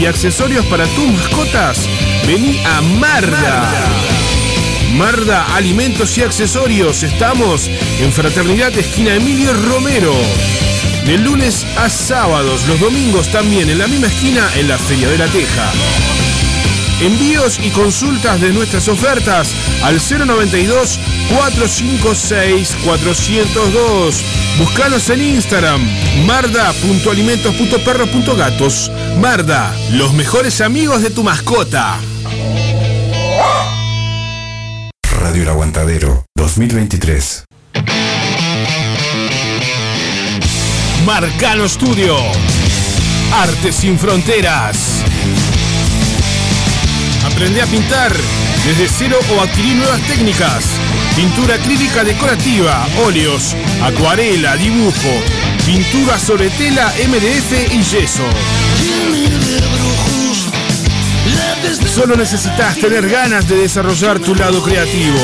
y accesorios para tus mascotas, vení a Marda. Marda Alimentos y Accesorios. Estamos en Fraternidad Esquina Emilio Romero. De lunes a sábados, los domingos también en la misma esquina en la Feria de la Teja. Envíos y consultas de nuestras ofertas al 092 456 402. Búscanos en Instagram, marda.alimentos.perros.gatos. Marda, los mejores amigos de tu mascota. Radio El Aguantadero 2023. Marcano Studio. Arte sin fronteras. Aprende a pintar desde cero o adquirir nuevas técnicas. Pintura acrílica decorativa, óleos, acuarela, dibujo, pintura sobre tela, MDF y yeso. Solo necesitas tener ganas de desarrollar tu lado creativo.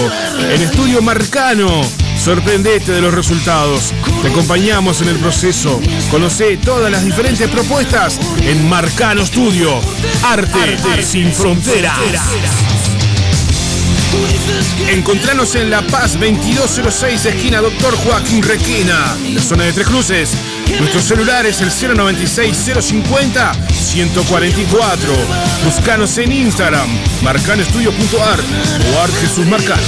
En Estudio Marcano, sorprendete de los resultados. Te acompañamos en el proceso. Conoce todas las diferentes propuestas en Marcano Studio. Arte, sin fronteras. Encontranos en La Paz 2206, esquina Doctor Joaquín Requena, la zona de Tres Cruces. Nuestro celular es el 096-050-144. Buscanos en Instagram, marcanoestudio.art o Art Jesús Marcano.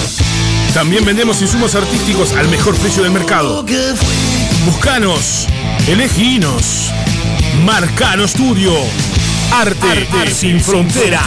También vendemos insumos artísticos al mejor precio del mercado. Buscanos, eleginos. Marcano Estudio. Arte, sin fronteras.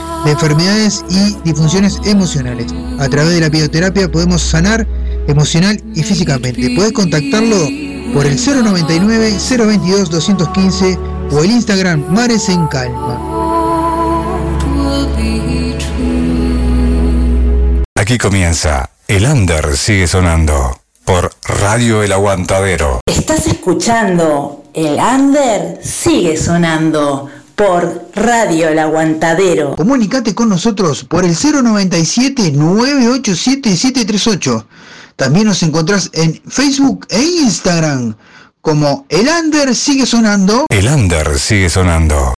de enfermedades y disfunciones emocionales. A través de la bioterapia podemos sanar emocional y físicamente. Puedes contactarlo por el 099 022 215 o el Instagram Mares en Calma. Aquí comienza El Under sigue sonando por Radio El Aguantadero. Estás escuchando El Under sigue sonando por Radio El Aguantadero. Comunicate con nosotros por el 097-987-738. También nos encontrás en Facebook e Instagram como El Under sigue sonando. El Under sigue sonando.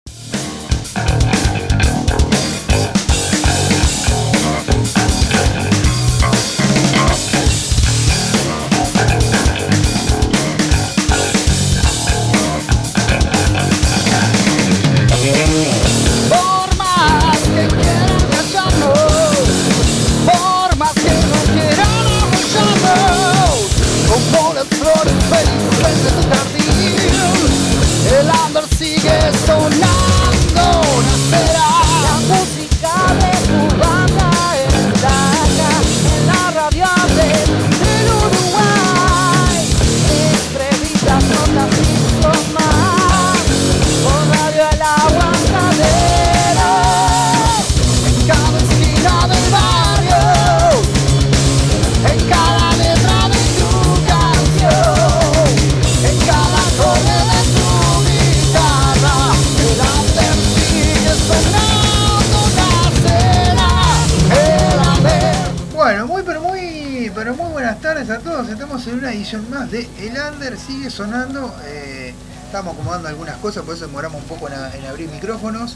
Algunas cosas, por eso demoramos un poco en, abrir micrófonos.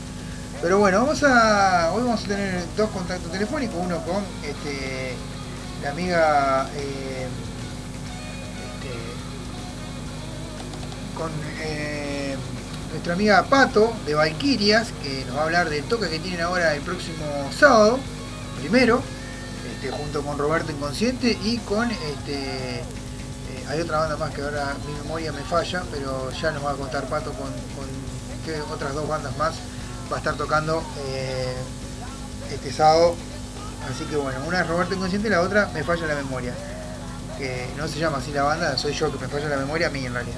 Pero bueno, vamos a hoy vamos a tener dos contactos telefónicos, uno con este, la amiga eh, este, con eh, nuestra amiga Pato de Valquirias, que nos va a hablar del toque que tienen ahora el próximo sábado, primero, este, junto con Roberto Inconsciente y con este, hay otra banda más que ahora mi memoria me falla, pero ya nos va a contar Pato con, con otras dos bandas más va a estar tocando eh, este sábado. Así que bueno, una es Roberto Inconsciente y la otra me falla la memoria. que no se llama así la banda, soy yo que me falla la memoria a mí en realidad.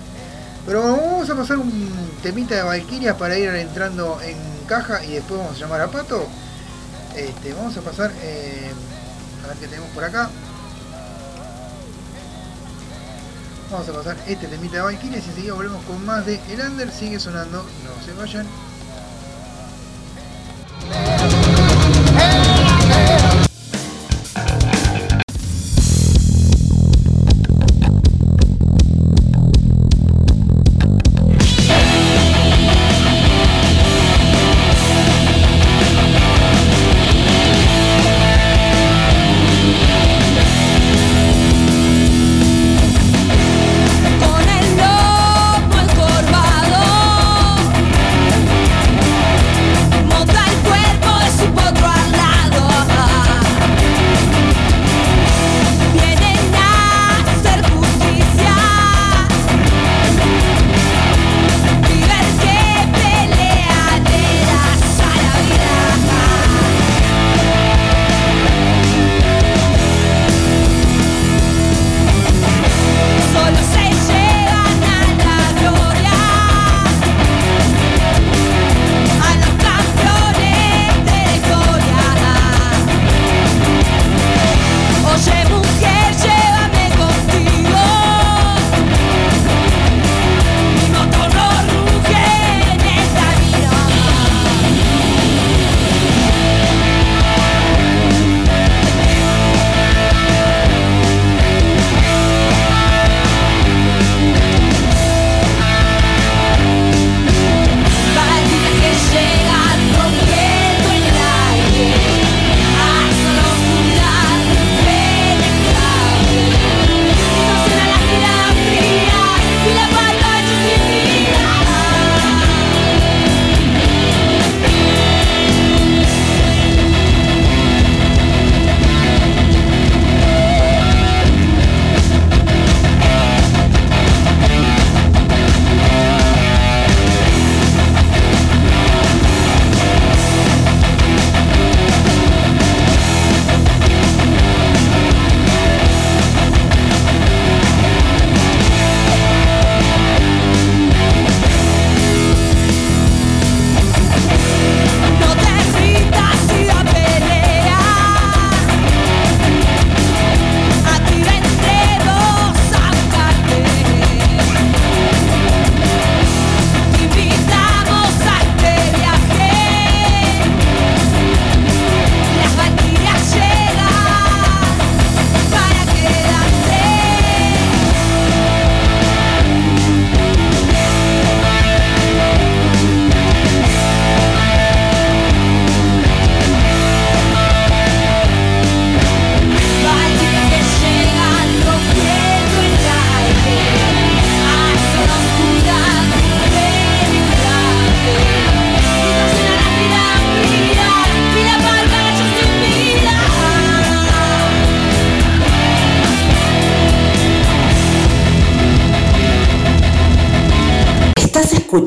Pero vamos a pasar un temita de Valkyrias para ir entrando en caja y después vamos a llamar a Pato. Este, vamos a pasar eh, a ver qué tenemos por acá. Vamos a pasar este temita de Valkyrias y enseguida volvemos con más de El Under. Sigue sonando, no se vayan.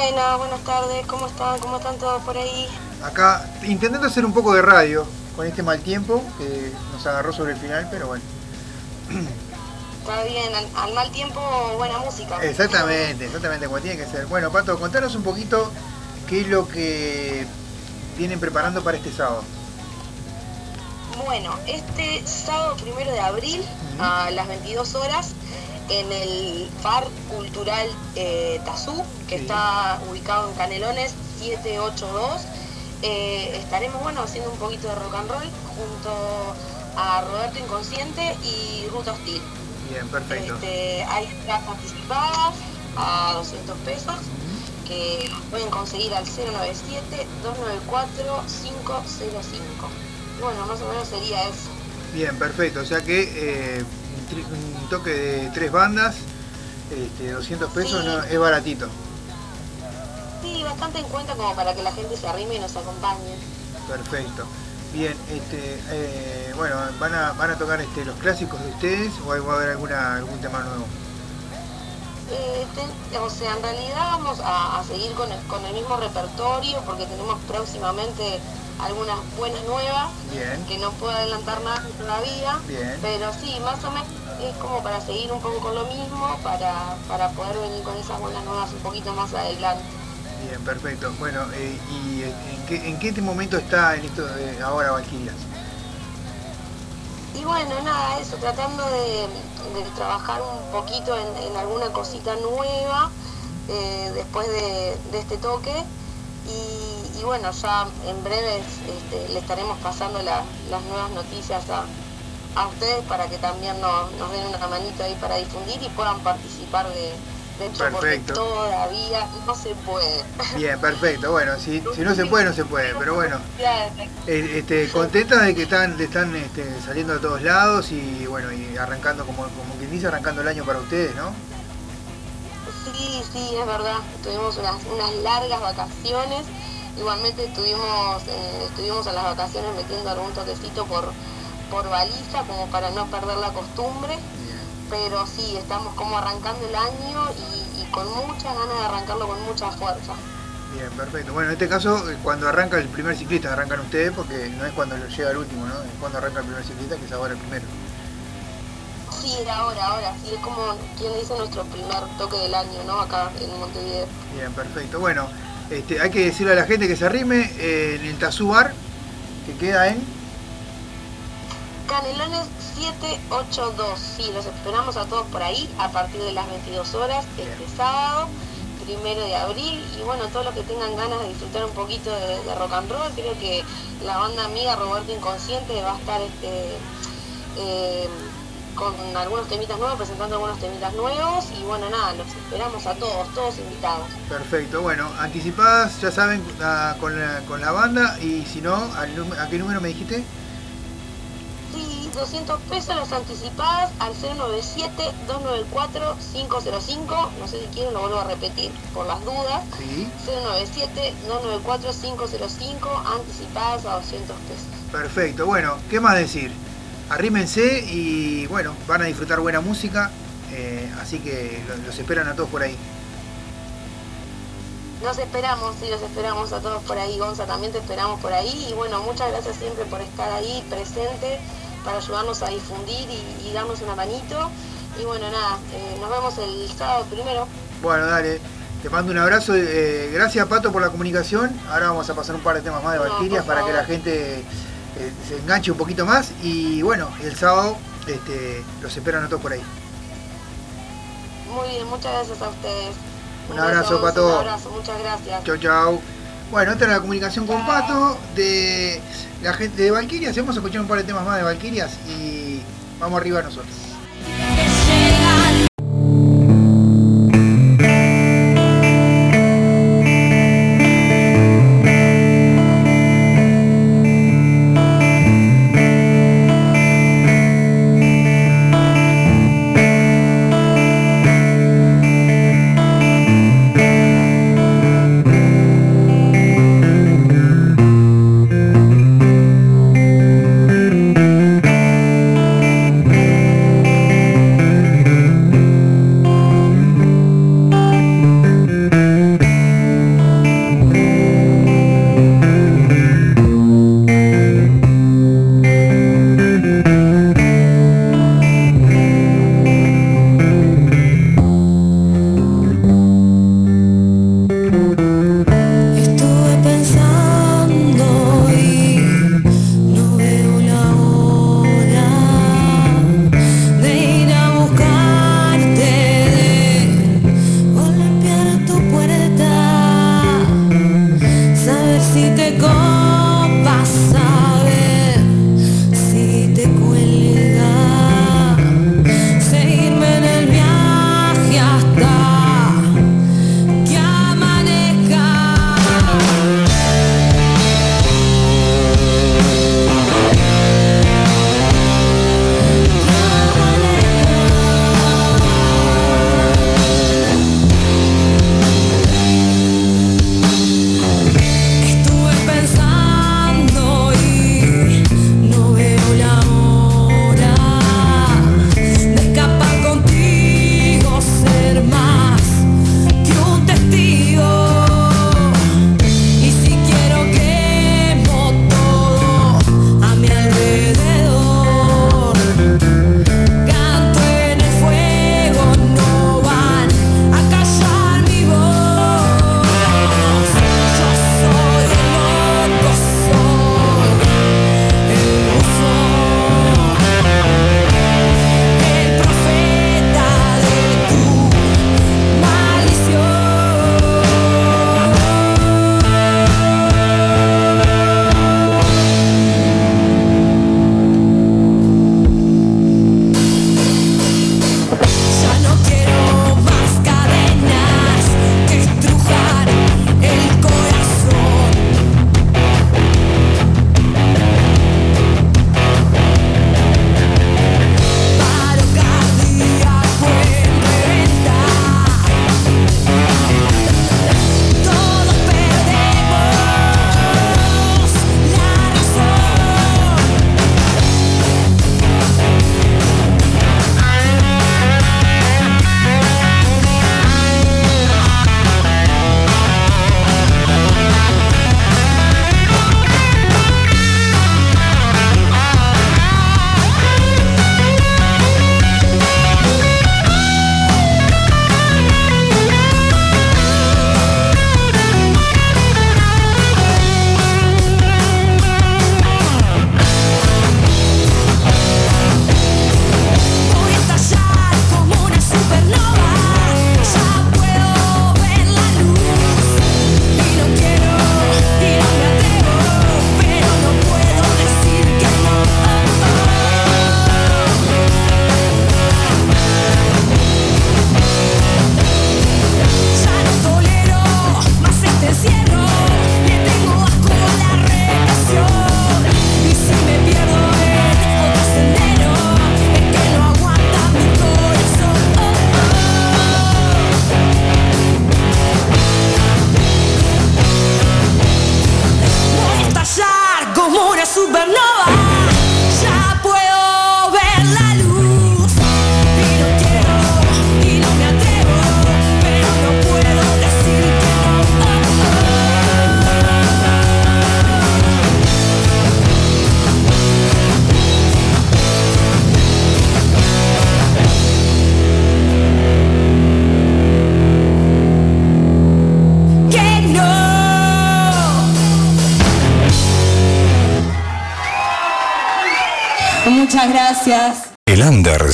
Buenas, buenas tardes, ¿cómo están? ¿Cómo están todos por ahí? Acá intentando hacer un poco de radio con este mal tiempo que nos agarró sobre el final, pero bueno. Está bien, al, al mal tiempo, buena música. Exactamente, exactamente como tiene que ser. Bueno, Pato, contanos un poquito qué es lo que vienen preparando para este sábado. Bueno, este sábado primero de abril a las 22 horas en el FAR Cultural eh, Tazú, que Sí. está ubicado en Canelones 782, eh, estaremos bueno haciendo un poquito de rock and roll junto a Roberto Inconsciente y Ruta Hostil. Bien, perfecto. Este, hay entradas anticipadas a 200 pesos que pueden conseguir al 097-294-505. Bueno, más o menos sería eso. Bien, perfecto. O sea que eh, un, toque de tres bandas, este, 200 pesos, Sí. no, es baratito. Sí, bastante en cuenta como para que la gente se arrime y nos acompañe. Perfecto. Bien, este, eh, bueno, ¿van a, van a tocar este, los clásicos de ustedes o va a haber alguna, algún tema nuevo? Ten- o sea, en realidad vamos a, a seguir con el, con el mismo repertorio porque tenemos próximamente algunas buenas nuevas Bien, que no puedo adelantar nada todavía. bien. Pero sí, más o menos es como para seguir un poco con lo mismo, para, para poder venir con esas buenas nuevas un poquito más adelante. Bien, perfecto. Bueno, eh, ¿y en qué, en qué momento está en esto de ahora Valkyrias? Y bueno, nada, eso, tratando de, de trabajar un poquito en, en alguna cosita nueva eh, después de, de este toque. Y, y bueno, ya en breves este, le estaremos pasando la- las nuevas noticias a, a ustedes para que también nos, nos den una manito ahí para difundir y puedan participar de, de porque Perfecto. todavía no se puede. Bien, perfecto. Bueno, si, si no se puede, no se puede. Pero bueno, eh, este, contenta de que están, están este, saliendo de todos lados y bueno, y arrancando, como, como quien dice, arrancando el año para ustedes, ¿no? Sí, sí, es verdad. Tuvimos unas, unas largas vacaciones. Igualmente estuvimos, eh, estuvimos en las vacaciones metiendo algún toquecito por, por baliza, como para no perder la costumbre. Pero sí, estamos como arrancando el año y, y con muchas ganas de arrancarlo con mucha fuerza. Bien, perfecto. Bueno, en este caso, eh, cuando arranca el primer ciclista, arrancan ustedes porque no es cuando llega el último, ¿no? Es cuando arranca el primer ciclista, que es ahora el primero. Sí, ahora, ahora, sí, es como quien dice nuestro primer toque del año, ¿no? Acá en Montevideo. Bien, perfecto. Bueno, este, hay que decirle a la gente que se arrime eh, en el Tazú Bar, que queda en... Canelones 782, sí, los esperamos a todos por ahí a partir de las 22 horas este sábado, primero de abril. Y bueno, todos los que tengan ganas de disfrutar un poquito de, de rock and roll, creo que la banda amiga Roberto Inconsciente va a estar este, eh, con algunos temitas nuevos, presentando algunos temitas nuevos. Y bueno, nada, los esperamos a todos, todos invitados. Perfecto. Bueno, anticipadas, ya saben, a- con, la, con la banda y si no, ¿a qué número me dijiste? Sí, 200 pesos las anticipadas al 097-294-505. No sé si quieren, lo vuelvo a repetir por las dudas. Sí. 097-294-505, anticipadas a 200 pesos. Perfecto. Bueno, ¿qué más decir? Arrímense y bueno, van a disfrutar buena música, eh, así que lo- los esperan a todos por ahí. Los esperamos, sí, los esperamos a todos por ahí. Gonza, también te esperamos por ahí. Y bueno, muchas gracias siempre por estar ahí presente para ayudarnos a difundir y, y darnos una manito. Y bueno, nada, eh, nos vemos el sábado primero. Bueno, dale. Te mando un abrazo. eh, gracias, Pato, por la comunicación. Ahora vamos a pasar un par de temas más de No, Valkyrias para que la gente se enganche un poquito más. Y bueno, el sábado este, los esperan a todos por ahí. Muy bien, muchas gracias a ustedes. Un beso, abrazo, Pato. Un abrazo, muchas gracias. Chau, chau. Bueno, esta era la comunicación con Pato de la gente de Valkyrias. Vamos a escuchar un par de temas más de Valkyrias y vamos arriba nosotros.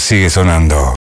Sigue sonando.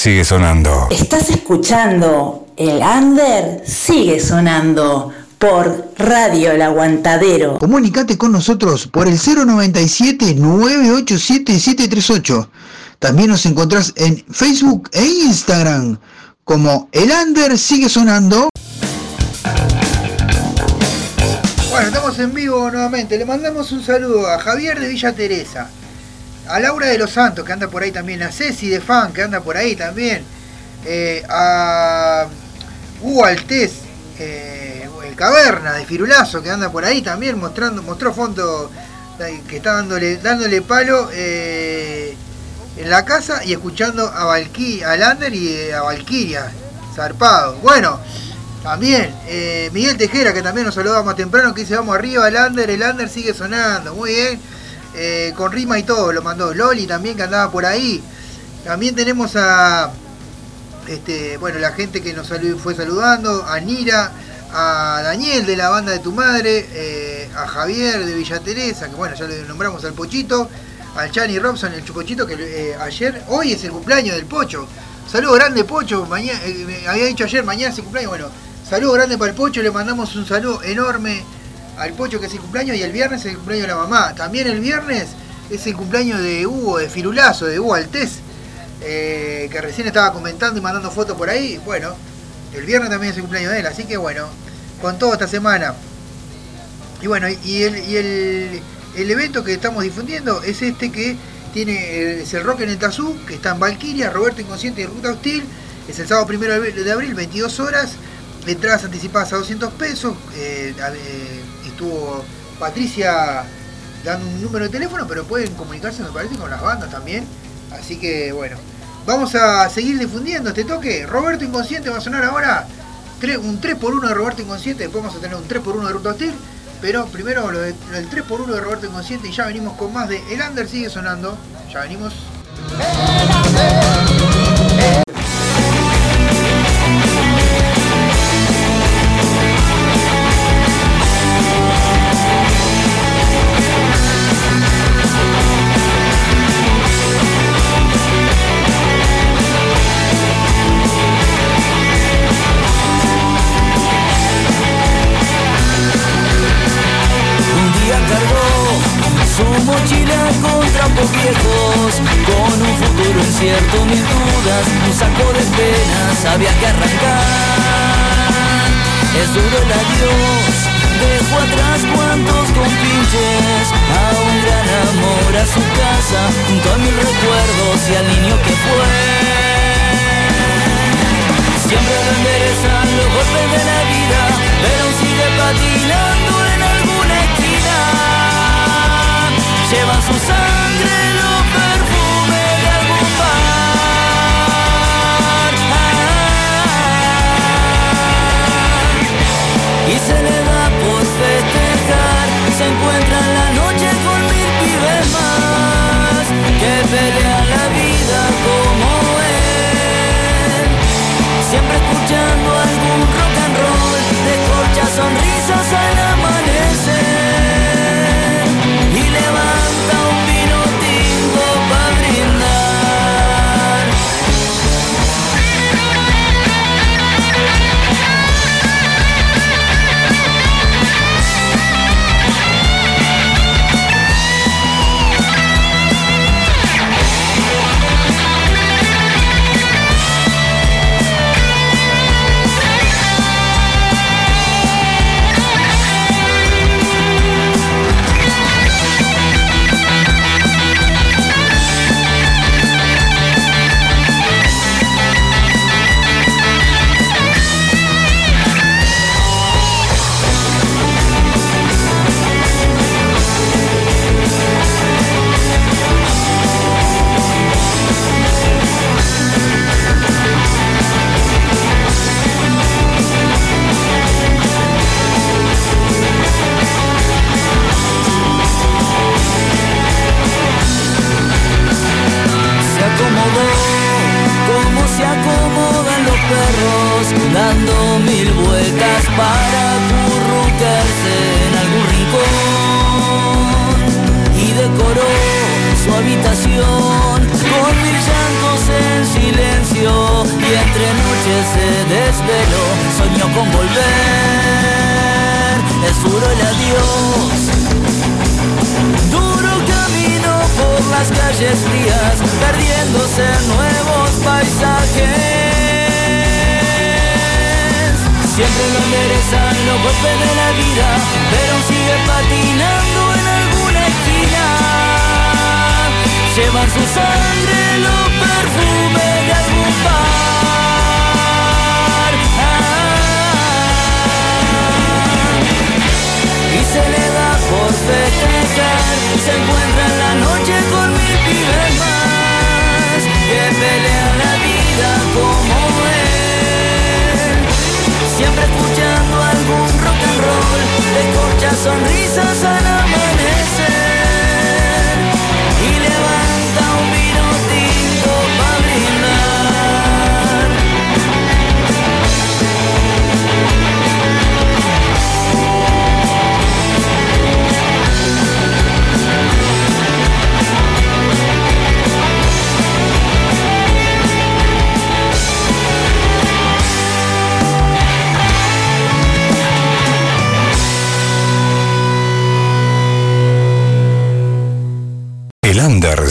Sigue sonando. Estás escuchando El Under sigue sonando por Radio El Aguantadero. Comunicate con nosotros por el 097-987-738. También nos encontrás en Facebook e Instagram como El Under sigue sonando. Bueno, estamos en vivo nuevamente. Le mandamos un saludo a Javier de Villa Teresa, a Laura de los Santos, que anda por ahí también, a Ceci de Fan, que anda por ahí también, eh, a Hugo Altés, eh, el Caverna de Firulazo, que anda por ahí también, mostrando, mostró fondo que está dándole, dándole palo eh, en la casa y escuchando a Valky, a Lander y a Valkyria, zarpado. Bueno, también Miguel Tejera, que también nos saludaba más temprano, que dice vamos arriba, Lander, el Lander sigue sonando, muy bien. Eh, con rima y todo, lo mandó Loli también que andaba por ahí. También tenemos a este, bueno, la gente que nos fue saludando, a Nira, a Daniel de la banda de tu madre, eh, a Javier de Villa Teresa, que bueno, ya le nombramos al Pochito, al Chani Robson, el Chupochito, que eh, ayer, hoy es el cumpleaños del Pocho. Saludo grande Pocho, mañana, había dicho ayer, mañana es el cumpleaños, bueno, saludo grande para el Pocho, le mandamos un saludo enorme al Pocho que es el cumpleaños y el viernes es el cumpleaños de la mamá. También el viernes es el cumpleaños de Hugo, de Firulazo, de Hugo Altés, eh, que recién estaba comentando y mandando fotos por ahí. Bueno, el viernes también es el cumpleaños de él, así que bueno, con todo esta semana. Y bueno, y el, el, evento que estamos difundiendo es este que tiene, eh, es el Rock en el Tazú, que está en Valkyria, Roberto Inconsciente y Ruta Hostil. Es el sábado primero de abril, 22 horas. Entradas anticipadas a 200 pesos. eh, estuvo Patricia dando un número de teléfono, pero pueden comunicarse, me parece, con las bandas también. Así que bueno, vamos a seguir difundiendo este toque. Roberto Inconsciente va a sonar ahora. Un 3x1 de Roberto Inconsciente, después vamos a tener un 3x1 de Ruta Hostil. Pero primero lo de- del 3x1 de Roberto Inconsciente y ya venimos con más de El Under sigue sonando. Ya venimos. Para acurrucarse en algún rincón. Y decoró su habitación con mil llantos en silencio. Y entre noches se desveló, soñó con volver. Es duro el adiós. Duro camino por las calles frías, perdiéndose en nuevos paisajes. Siempre lo enderezan los golpes de la vida, pero sigue patinando en alguna esquina. Llevan su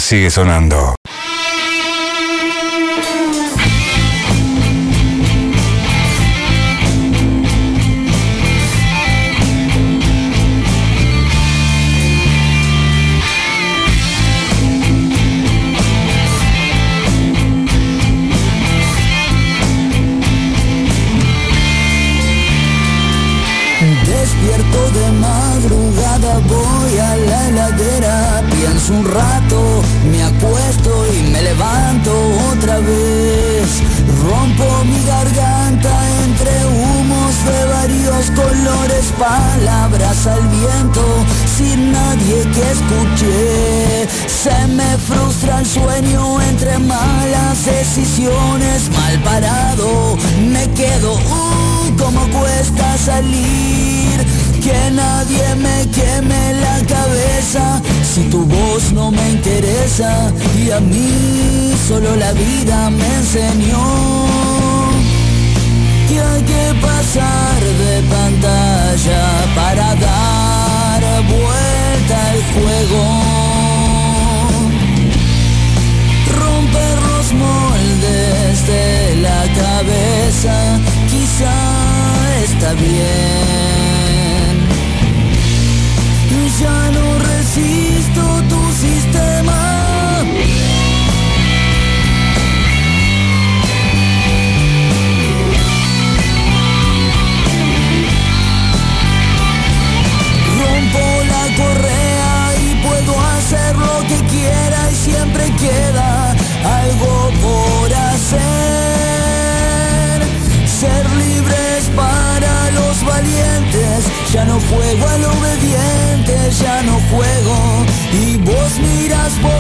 sigue sonando. y a mí solo la vida me enseñó que hay que pasar de pantalla para dar vuelta al juego. Romper los moldes de la cabeza quizá está bien. Ya no juego al obediente, ya no juego. Y vos miras por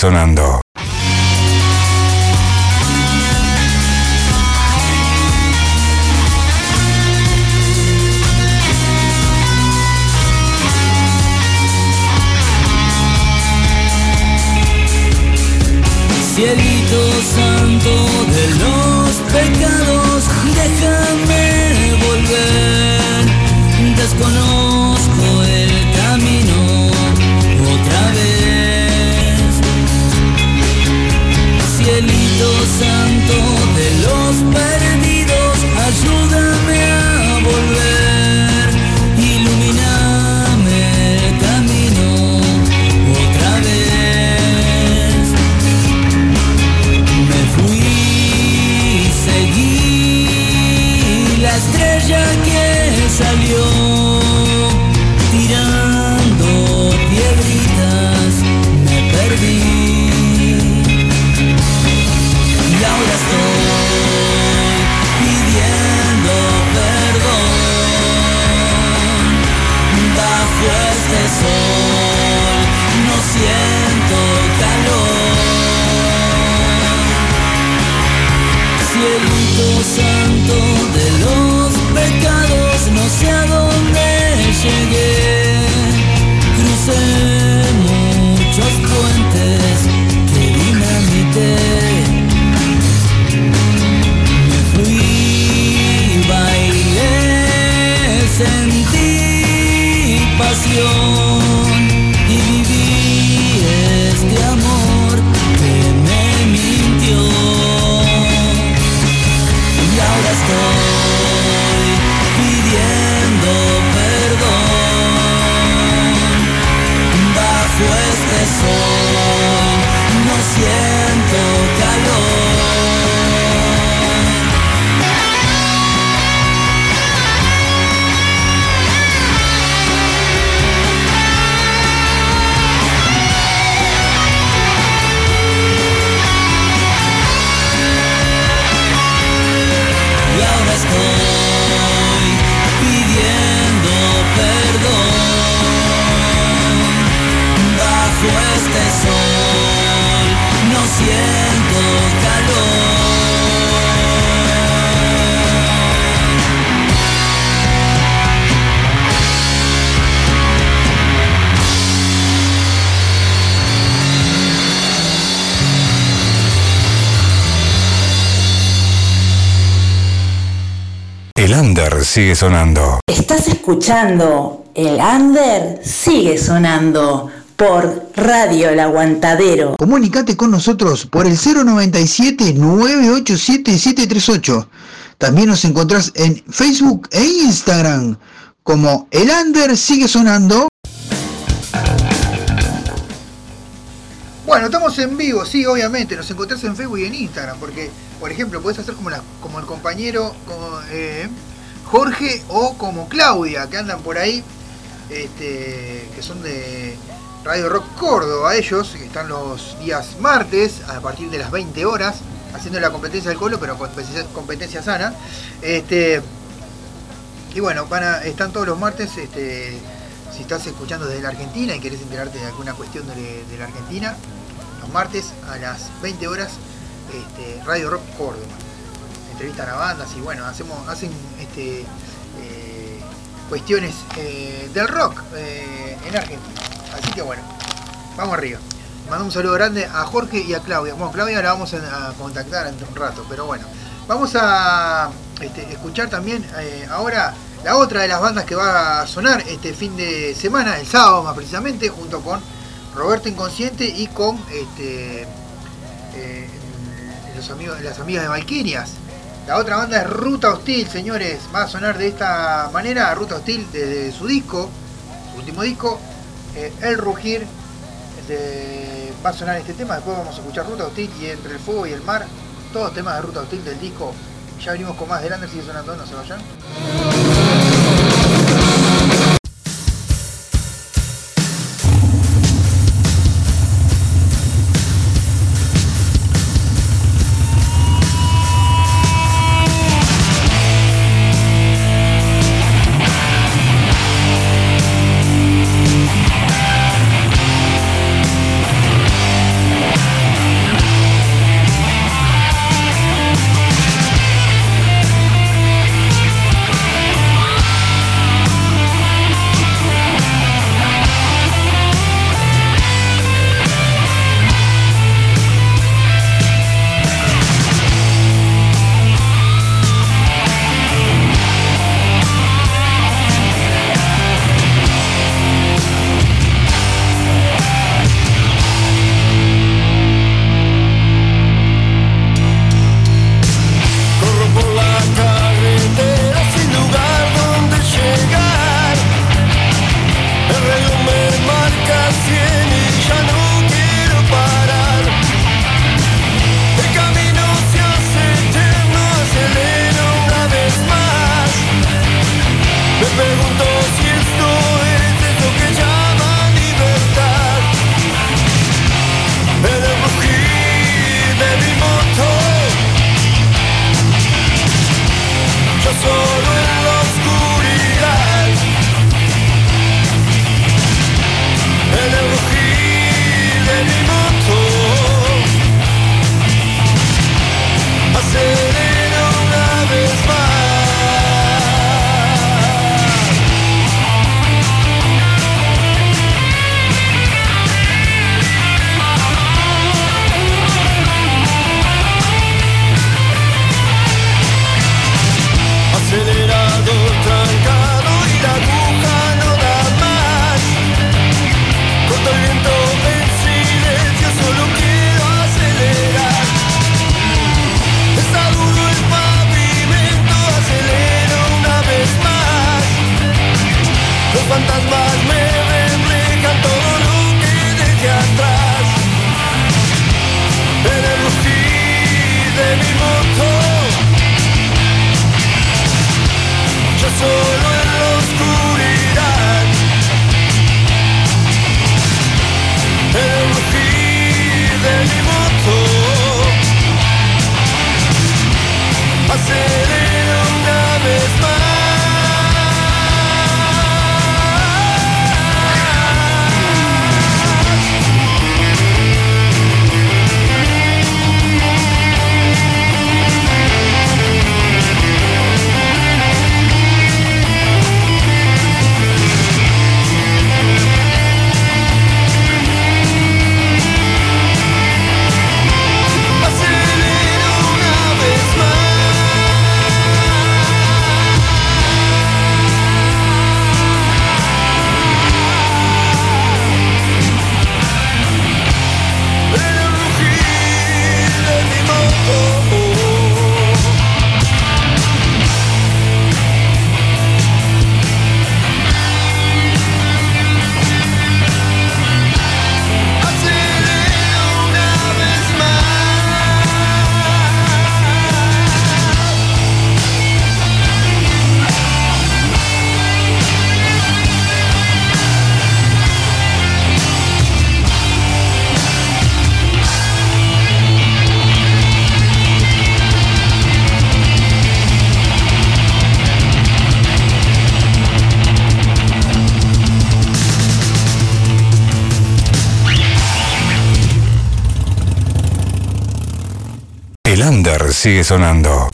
sonando. Sigue sonando. Estás escuchando El Under sigue sonando por Radio El Aguantadero. Comunicate con nosotros por el 097-987-738. También nos encontrás en Facebook e Instagram como El Under sigue sonando. Bueno, estamos en vivo, sí, obviamente, nos encontrás en Facebook y en Instagram, porque, por ejemplo, podés hacer como, la- como el compañero como, eh, Jorge o como Claudia, que andan por ahí, este, que son de Radio Rock Córdoba, ellos, que están los días martes a partir de las 20 horas, haciendo la competencia del colo, pero competencia, competencia sana. Este, y bueno, a- están todos los martes, este, si estás escuchando desde la Argentina y querés enterarte de alguna cuestión de, la Argentina, los martes a las 20 horas, Radio Rock Córdoba. Entrevistan a bandas y bueno, hacemos, hacen este, eh, cuestiones eh, del rock eh, en Argentina. Así que bueno, vamos arriba. Mando un saludo grande a Jorge y a Claudia. Bueno, Claudia la vamos a, contactar en un rato, pero bueno. Vamos a este, escuchar también ahora la otra de las bandas que va a sonar este fin de semana, el sábado más precisamente, junto con Roberto Inconsciente y con este, los amigos, las amigas de Valquirias. La otra banda es Ruta Hostil, señores. Va a sonar de esta manera, Ruta Hostil, desde su disco, su último disco, eh, El Rugir. de- va a sonar este tema, después vamos a escuchar Ruta Hostil y Entre el Fuego y el Mar. Todos temas de Ruta Hostil del disco. Ya venimos con más del Under, sigue sonando, no se vayan. Sigue sonando.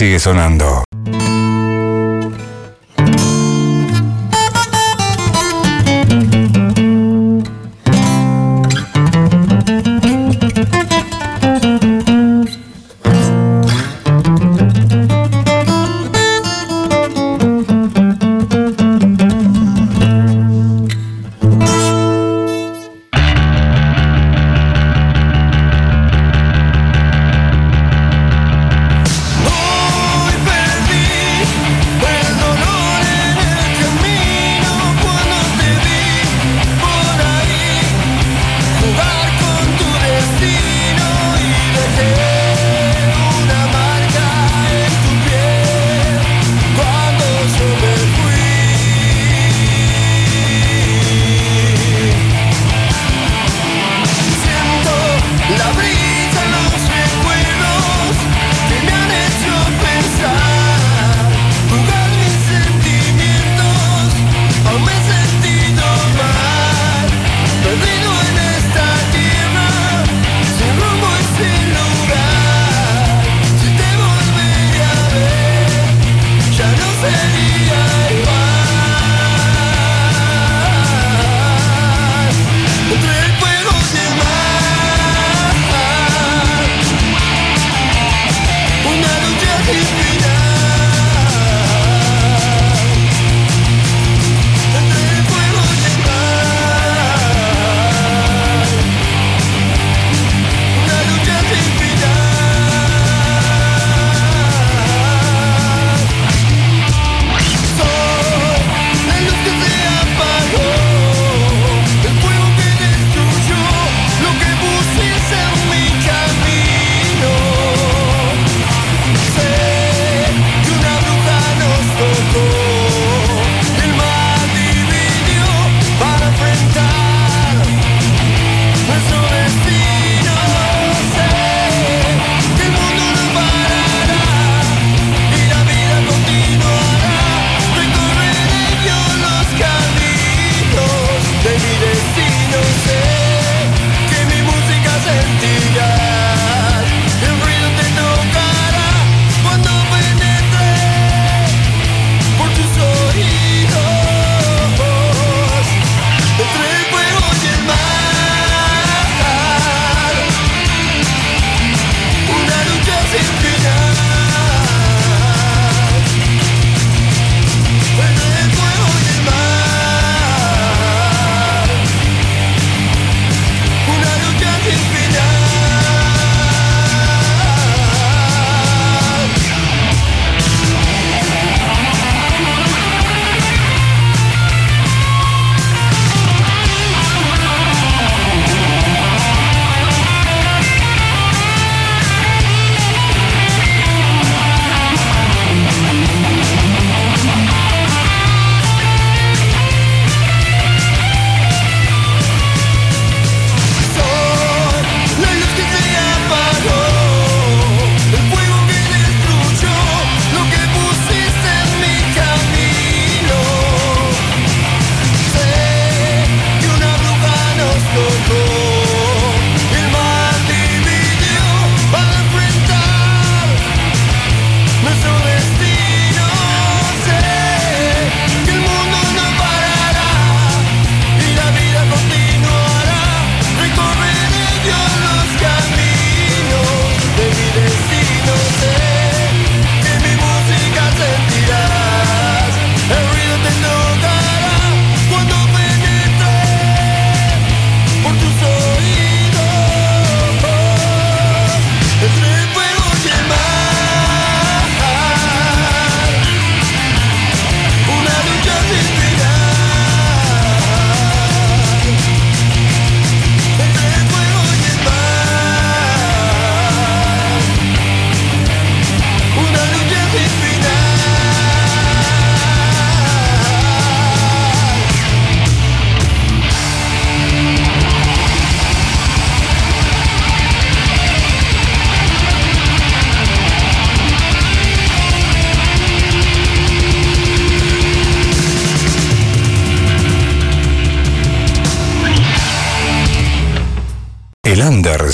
Sigue sonando.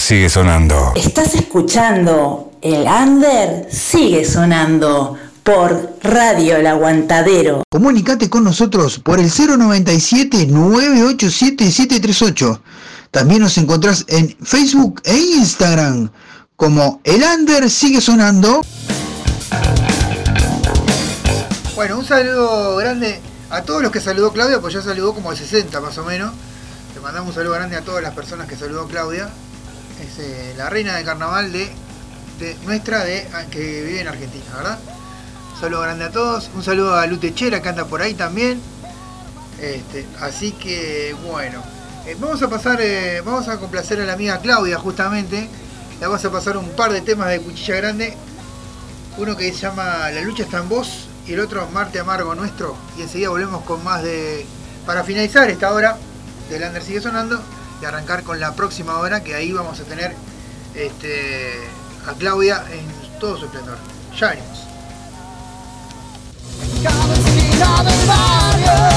Sigue sonando. Estás escuchando El Under sigue sonando por Radio El Aguantadero. Comunicate con nosotros por el 097-987-738. También nos encontrás en Facebook e Instagram como El Under sigue sonando. Bueno, un saludo grande a todos los que saludó Claudia, pues ya saludó como el 60 más o menos. Le mandamos un saludo grande a todas las personas que saludó Claudia. Es eh, la reina del carnaval de, de nuestra de que vive en Argentina, ¿verdad? Un saludo grande a todos. Un saludo a Lutechera que anda por ahí también. Este, así que bueno. Eh, vamos a pasar, eh, vamos a complacer a la amiga Claudia justamente. Le vamos a pasar un par de temas de Cuchilla Grande. Uno que se llama La lucha está en vos y el otro Marte Amargo Nuestro. Y enseguida volvemos con más de... Para finalizar esta hora del Under sigue sonando y arrancar con la próxima hora que ahí vamos a tener este, a Claudia en todo su esplendor. Ya.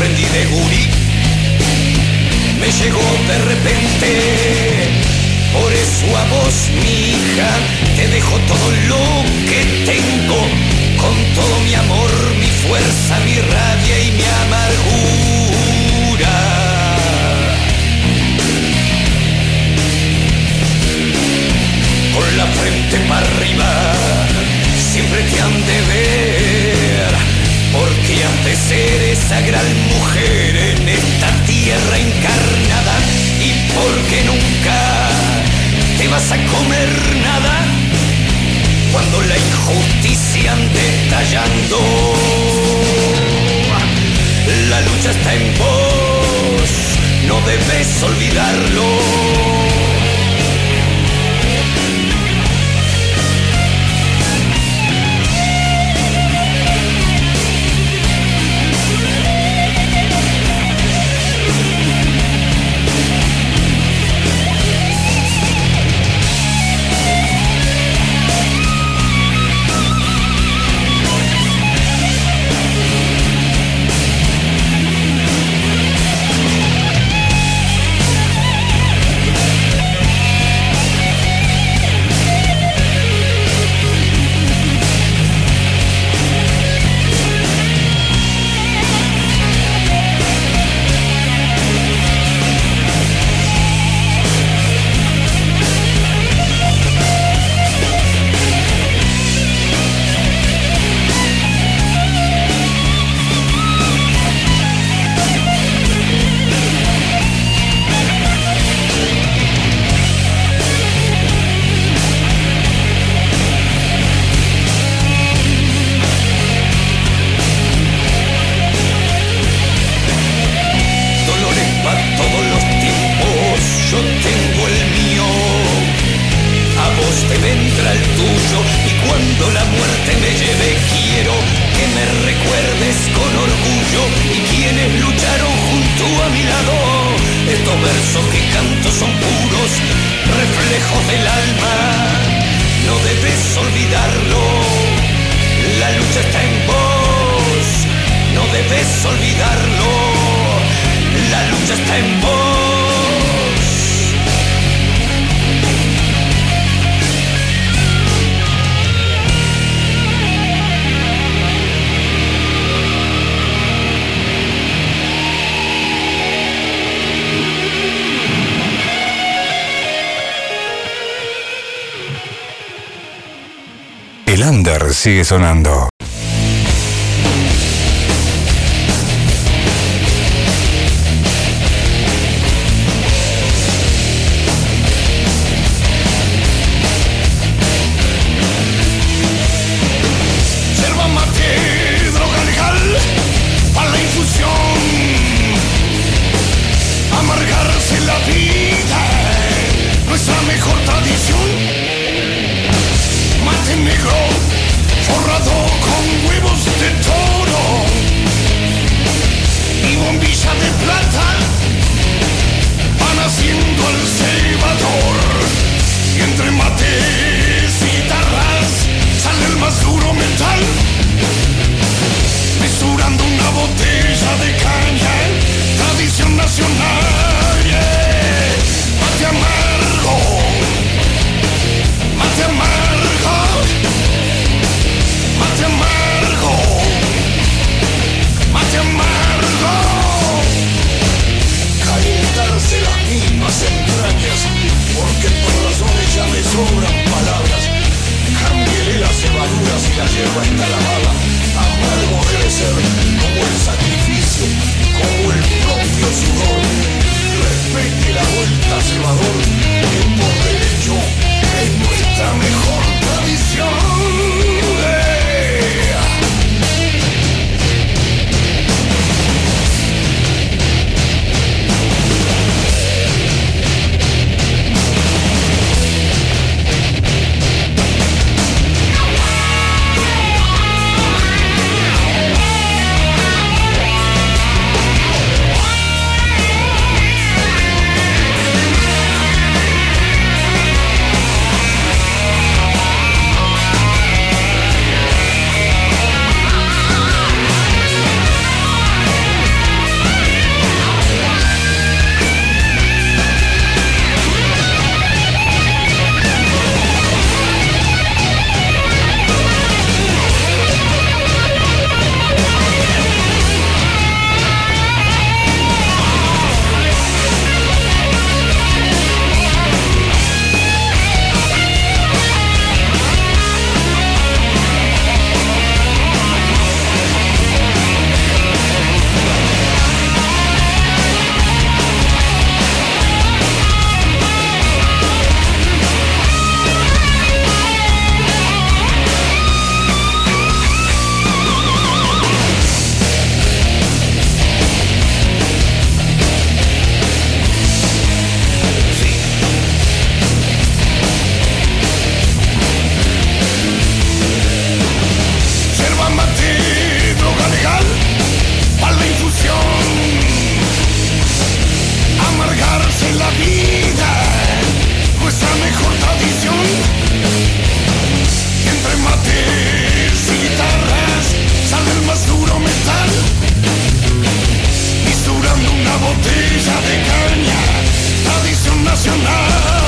Aprendí de gurí, me llegó de repente. Por eso a vos, mi hija, te dejo todo lo que tengo, con todo mi amor, mi fuerza, mi rabia y mi amargura. Con la frente para arriba, siempre te han de ver, porque has de ser gran mujer en esta tierra encarnada y porque nunca te vas a comer nada cuando la injusticia ande estallando. La lucha está en vos, no debes olvidarlo. Sigue sonando. De caña, tradición nacional.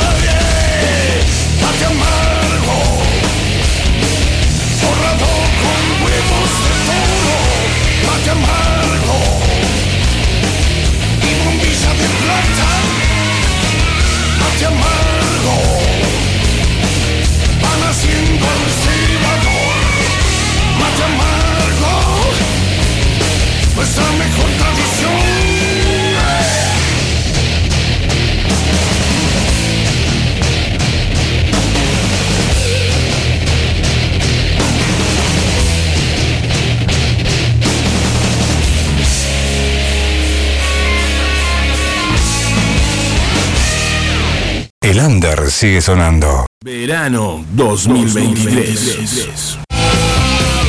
El under sigue sonando. Verano 2023.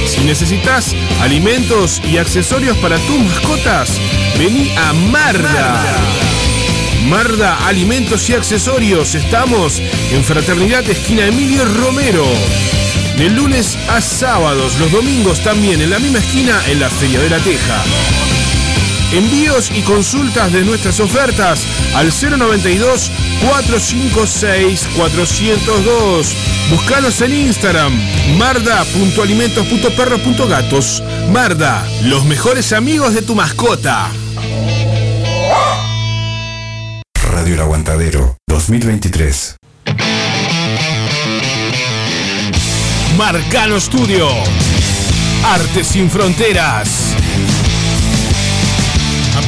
Si necesitas alimentos y accesorios para tus mascotas, vení a Marda. Marda Alimentos y Accesorios. Estamos en Fraternidad Esquina Emilio Romero. De lunes a sábados, los domingos también en la misma esquina en la Feria de la Teja. Envíos y consultas de nuestras ofertas al 092 456 402. Búscanos en Instagram marda.alimentos.perros.gatos. Marda, los mejores amigos de tu mascota. Radio El Aguantadero 2023. Marcano Studio. Arte sin fronteras.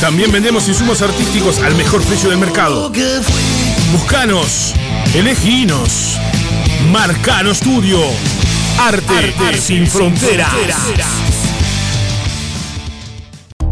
También vendemos insumos artísticos al mejor precio del mercado. Buscanos, eleginos. Marcano Studio. Arte, sin fronteras.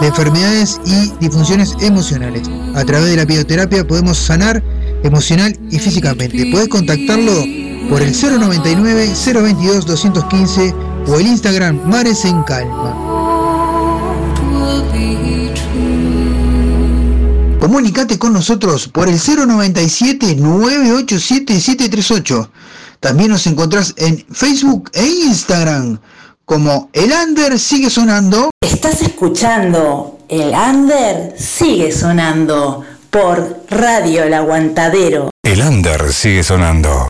de enfermedades y disfunciones emocionales. A través de la bioterapia podemos sanar emocional y físicamente. Puedes contactarlo por el 099 022 215 o el Instagram Mares en Calma. Comunicate con nosotros por el 097 987 738. También nos encontrás en Facebook e Instagram como El Under sigue sonando. Estás escuchando El Under sigue sonando por Radio El Aguantadero. El under sigue sonando.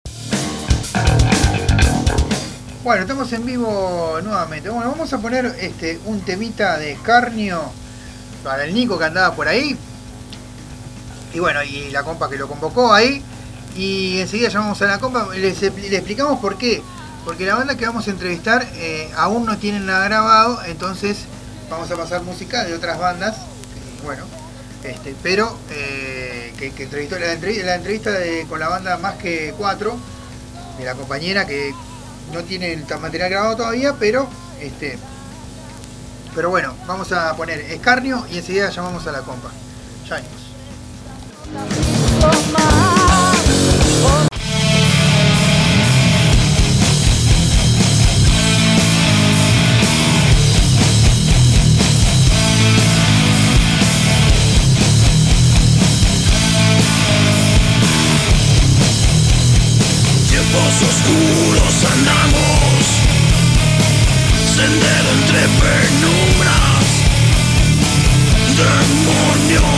Bueno, estamos en vivo nuevamente. Bueno, vamos a poner este un temita de escarnio para el Nico que andaba por ahí. Y bueno, y la compa que lo convocó ahí. Y enseguida llamamos a la compa. Le explicamos por qué. Porque la banda que vamos a entrevistar eh, aún no tiene nada grabado. Entonces vamos a pasar música de otras bandas. y Bueno, este, pero eh, que, entrevistó la, entrev- la entrevista con la banda Más que Cuatro. De la compañera que no tiene el material grabado todavía, pero este. Pero bueno, vamos a poner escarnio y enseguida llamamos a la compa. Ya venimos.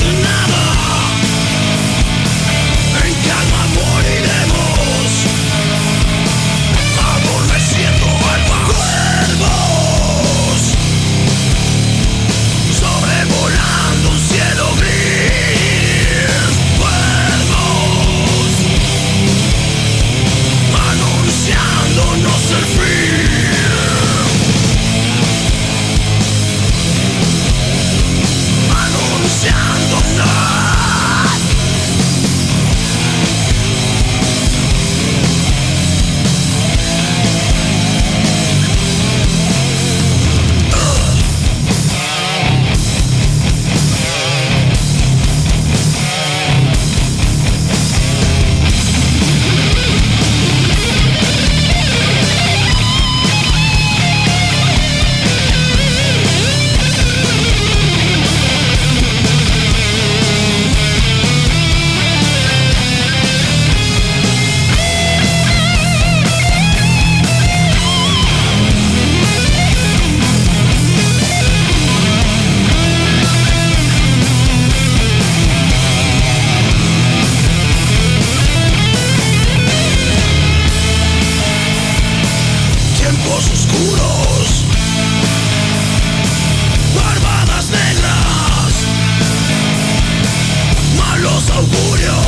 another nosso orgulho.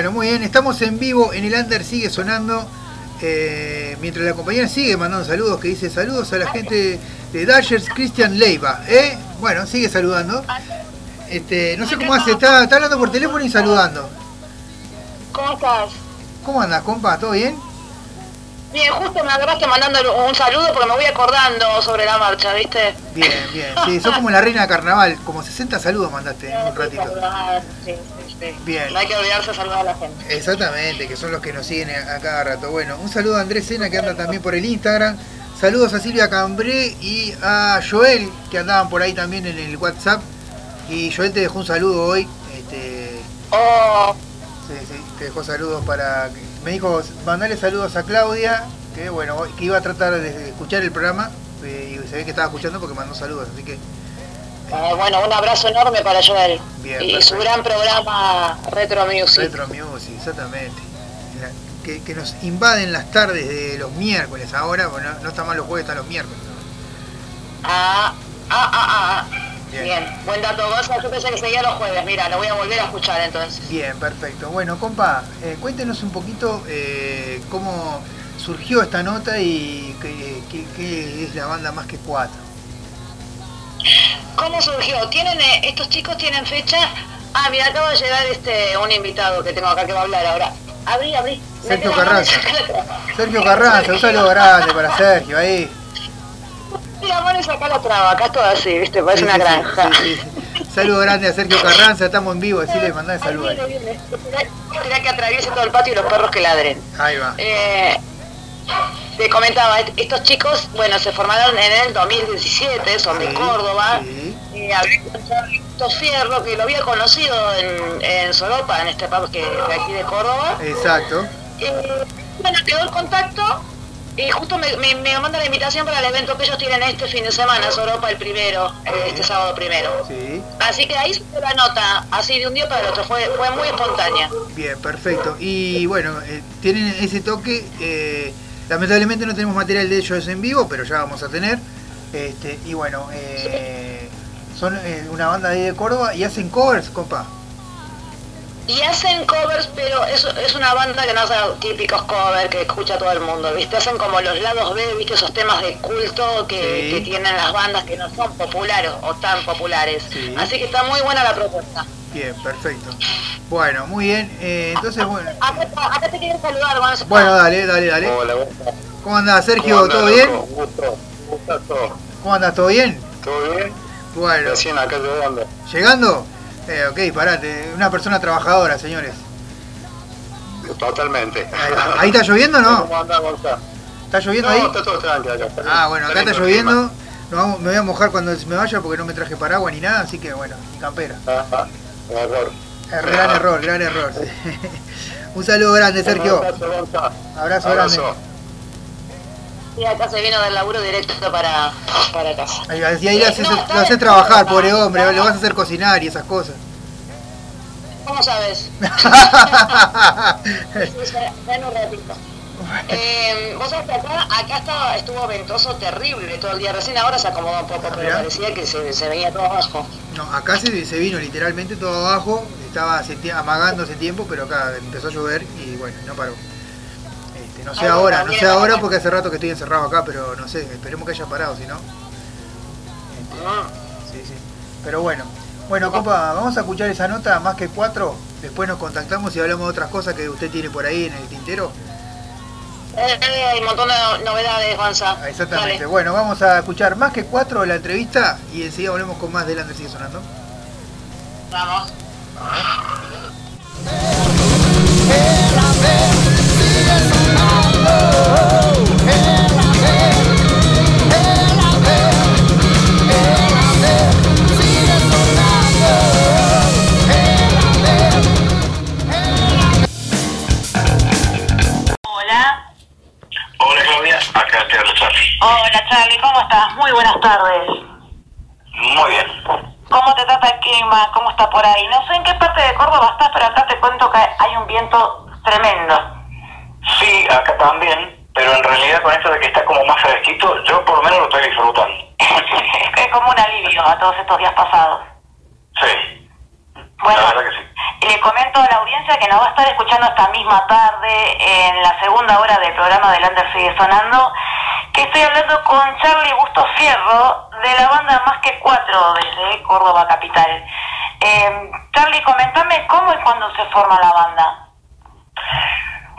Bueno, muy bien, estamos en vivo en el Under sigue sonando. eh, mientras la compañera sigue mandando saludos, que dice saludos a la gente de Dashers Christian Leiva. ¿eh? Bueno, sigue saludando. Este, no sé cómo hace, está, está hablando por teléfono y saludando. ¿Cómo estás? ¿Cómo andas, compa? ¿Todo bien? Bien, justo me agarraste mandando un saludo porque me voy acordando sobre la marcha, ¿viste? Bien, bien. Sí, sos como la reina de carnaval, como 60 saludos mandaste en un ratito. Sí, sí, sí. Bien. No hay que olvidarse de saludar a la gente. Exactamente, que son los que nos siguen a, a cada rato. Bueno, un saludo a Andrés Sena que anda también por el Instagram. Saludos a Silvia Cambré y a Joel que andaban por ahí también en el WhatsApp. Y Joel te dejó un saludo hoy. Este, Oh, sí, sí, te dejó saludos para. Me dijo, mandale saludos a Claudia, que bueno, que iba a tratar de escuchar el programa. eh, y se ve que estaba escuchando porque mandó saludos, así que eh, bueno, un abrazo enorme para Joel. Bien, y su gran programa Retro Music. Retro Music, exactamente. Que, que nos invaden las tardes de los miércoles ahora, bueno, no está mal los jueves, están los miércoles. Ah, ah, ah, ah. Bien. Bien. buen dato, Gonza. Yo pensé que seguía los jueves. Mira, lo voy a volver a escuchar entonces. Bien, perfecto. Bueno, compa, eh, cuéntenos un poquito eh, cómo surgió esta nota y qué, qué- qué es la banda Más que Cuatro. ¿Cómo surgió? ¿Tienen, eh, estos chicos tienen fecha? Ah, mira, acaba de llegar este un invitado que tengo acá que va a hablar ahora. Abrí, abrí. Sergio Carranza. Sergio Carranza, un saludo grande para Sergio ahí. Mano y sacá la traba. Acá es todo así, ¿viste? Parece Sí, una granja. sí, sí. Saludo grande a Sergio Carranza, estamos en vivo, decirle mandá el Ay, saludo ahí. viene, viene. Esperá- esperá que atraviese todo el patio y los perros que ladren. Ahí va. Eh, te comentaba, est- estos chicos, bueno, se formaron en el 2017, son de Córdoba. hablé con Charlito Fierro, que lo había conocido en, en Soropa, en este pub que de aquí de Córdoba. Exacto. Eh, bueno, quedó el contacto y justo me, me, me manda la invitación para el evento que ellos tienen este fin de semana, en Soropa el primero, eh, este sábado primero. Sí. Así que ahí se la nota, así de un día para el otro, fue, fue muy espontánea. Bien, perfecto. Y bueno, eh, tienen ese toque. eh, lamentablemente no tenemos material de ellos en vivo, pero ya vamos a tener. Este, y bueno, eh, son eh, una banda de Córdoba y hacen covers, compa. Y hacen covers, pero es, es una banda que no hace típicos covers que escucha todo el mundo, ¿viste? Hacen como los lados B, ¿viste? Esos temas de culto que, Sí. que tienen las bandas que no son populares o tan populares. Sí. Así que está muy buena la propuesta. Bien, perfecto. Bueno, muy bien. eh, entonces, bueno. Acá, acá te quieren saludar, Gonzalo. Bueno, dale, dale, dale. Hola, ¿cómo? ¿Cómo andás, Sergio? ¿Cómo andás, ¿Todo bien? Un gusto, un gustazo. ¿Cómo andás? ¿Todo bien? ¿Todo bien? Bueno, Recién acá llegando. ¿llegando? Eh, ok, parate. Una persona trabajadora, señores. Totalmente. Ahí, va. ¿Ahí está lloviendo o no? ¿Cómo andás, Gonzalo? ¿Está lloviendo No, ahí? está todo tranquilo acá. está Ah, bueno, acá está lloviendo. Vamos- me voy a mojar cuando me vaya porque no me traje paraguas ni nada, así que bueno, ni campera. Ah, ah, error. Eh, Gran error, gran error. Un saludo grande, Sergio. Un abrazo. Abrazo grande. Abrazo. Y acá se vino del laburo directo para, para casa. Ahí, ahí lo haces, No, lo trabajar, pobre hombre, lo vas a hacer cocinar y esas cosas. ¿Cómo sabes? Ven un ratito. Eh, vos sabés que acá, acá estaba, estuvo ventoso terrible todo el día. Recién ahora se acomodó un poco, pero Mirá. parecía que se, se venía todo abajo. No, acá se, se vino literalmente todo abajo, estaba hace amagando hace tiempo, pero acá empezó a llover y bueno, no paró. Este, no sé Ah, ahora, no sé ahora porque hace rato que estoy encerrado acá, pero no sé, esperemos que haya parado, si no. Mm. Sí, sí. Pero bueno. Bueno, compa, vamos a escuchar esa nota más que cuatro. Después nos contactamos y hablamos de otras cosas que usted tiene por ahí en el tintero. Eh, hay un montón de no- novedades, Gonza. Ah, Exactamente. Dale. Bueno, vamos a escuchar más que cuatro la entrevista y enseguida volvemos con más delante sigue sonando. Vamos. El Hola Charlie, ¿cómo estás? Muy buenas tardes. Muy bien. ¿Cómo te trata el clima? ¿Cómo está por ahí? No sé en qué parte de Córdoba estás, pero acá te cuento que hay un viento tremendo. Sí, acá también, pero en realidad con esto de que está como más fresquito, yo por lo menos lo estoy disfrutando. Es como un alivio a todos estos días pasados. Sí, Bueno, la verdad que sí. le comento a la audiencia que nos va a estar escuchando esta misma tarde en la segunda hora del programa del Under Sigue Sonando, que estoy hablando con Charlie Busto Fierro de la banda Más que Cuatro desde Córdoba Capital. Eh, Charlie, comentame cómo y cuándo se forma la banda.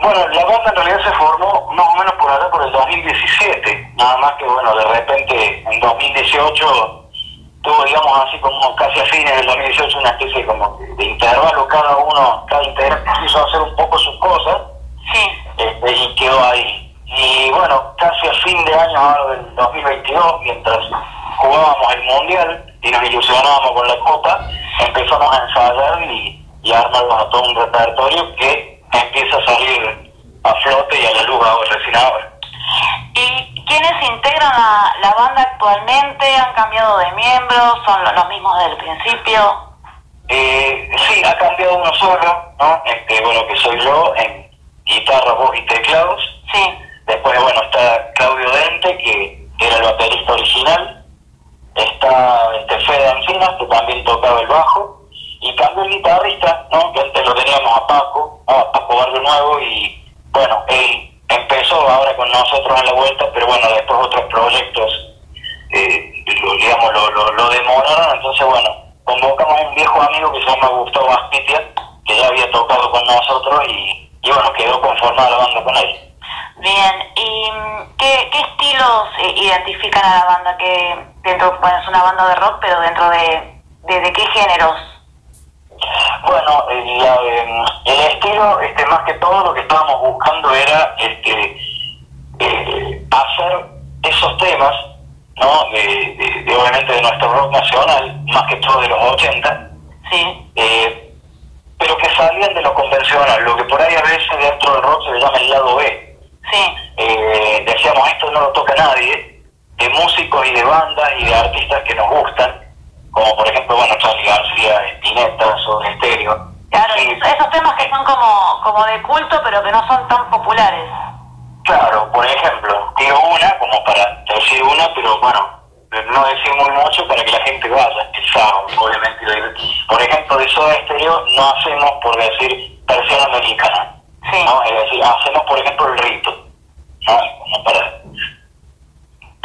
Bueno, la banda en realidad se formó más o menos por allá por el 2017, nada más que bueno, de repente en 2018 tuvo digamos así como casi a fines del 2018 una especie como de intervalo, cada uno, cada integrante quiso hacer un poco sus cosas este, y quedó ahí. Y bueno, casi a fin de año ahora del 2022, mientras jugábamos el mundial y nos ilusionábamos con la copa, empezamos a ensayar y, y a armarnos a todo un repertorio que empieza a salir a flote y a la luz ahora. ¿Y quiénes integran la, la banda actualmente? ¿Han cambiado de miembros? ¿Son lo- los mismos desde el principio? Eh, sí, ha cambiado uno solo, ¿no? Este, bueno, que soy yo en guitarra, voz y teclados. Sí. Después, bueno, está Claudio Dente, que era el baterista original. Está este, Fede Encinas, que también tocaba el bajo. Y cambió el guitarrista, ¿no? Que antes lo teníamos a Paco, ¿no? a Paco Barrio Nuevo. Y bueno, él empezó ahora con nosotros en la vuelta, pero bueno, después otros proyectos, eh, lo, digamos, lo, lo, lo demoraron. Entonces, bueno, convocamos a un viejo amigo que se llama Gustavo Aspitia, que ya había tocado con nosotros y, y bueno, quedó conformada la banda con él. Bien, ¿y qué, qué estilos eh, identifican a la banda? Que dentro, bueno, es una banda de rock, pero dentro de, de, de qué géneros? Bueno, el, la, em, el estilo, este, más que todo, lo que estábamos buscando era este, eh, hacer esos temas, ¿no? De, de- de, obviamente de nuestro rock nacional, más que todo de los 80, Sí. eh, pero que salían de lo convencional, lo que por ahí a veces dentro del rock se le llama el lado B. Sí. Eh, decíamos, esto no lo toca nadie, de músicos y de bandas y de artistas que nos gustan, como por ejemplo, bueno, Charlie García, Spinetta, Soda Stereo. Claro, esos, esos temas que son como, como de culto, pero que no son tan populares. Claro, por ejemplo, digo una, como para decir una, pero bueno, no decir muy mucho para que la gente vaya el sábado, obviamente. Por ejemplo, de Soda Stereo no hacemos, por decir, versión americana. ¿no? Es decir, hacemos, por ejemplo, el rito. ¿no? Como para...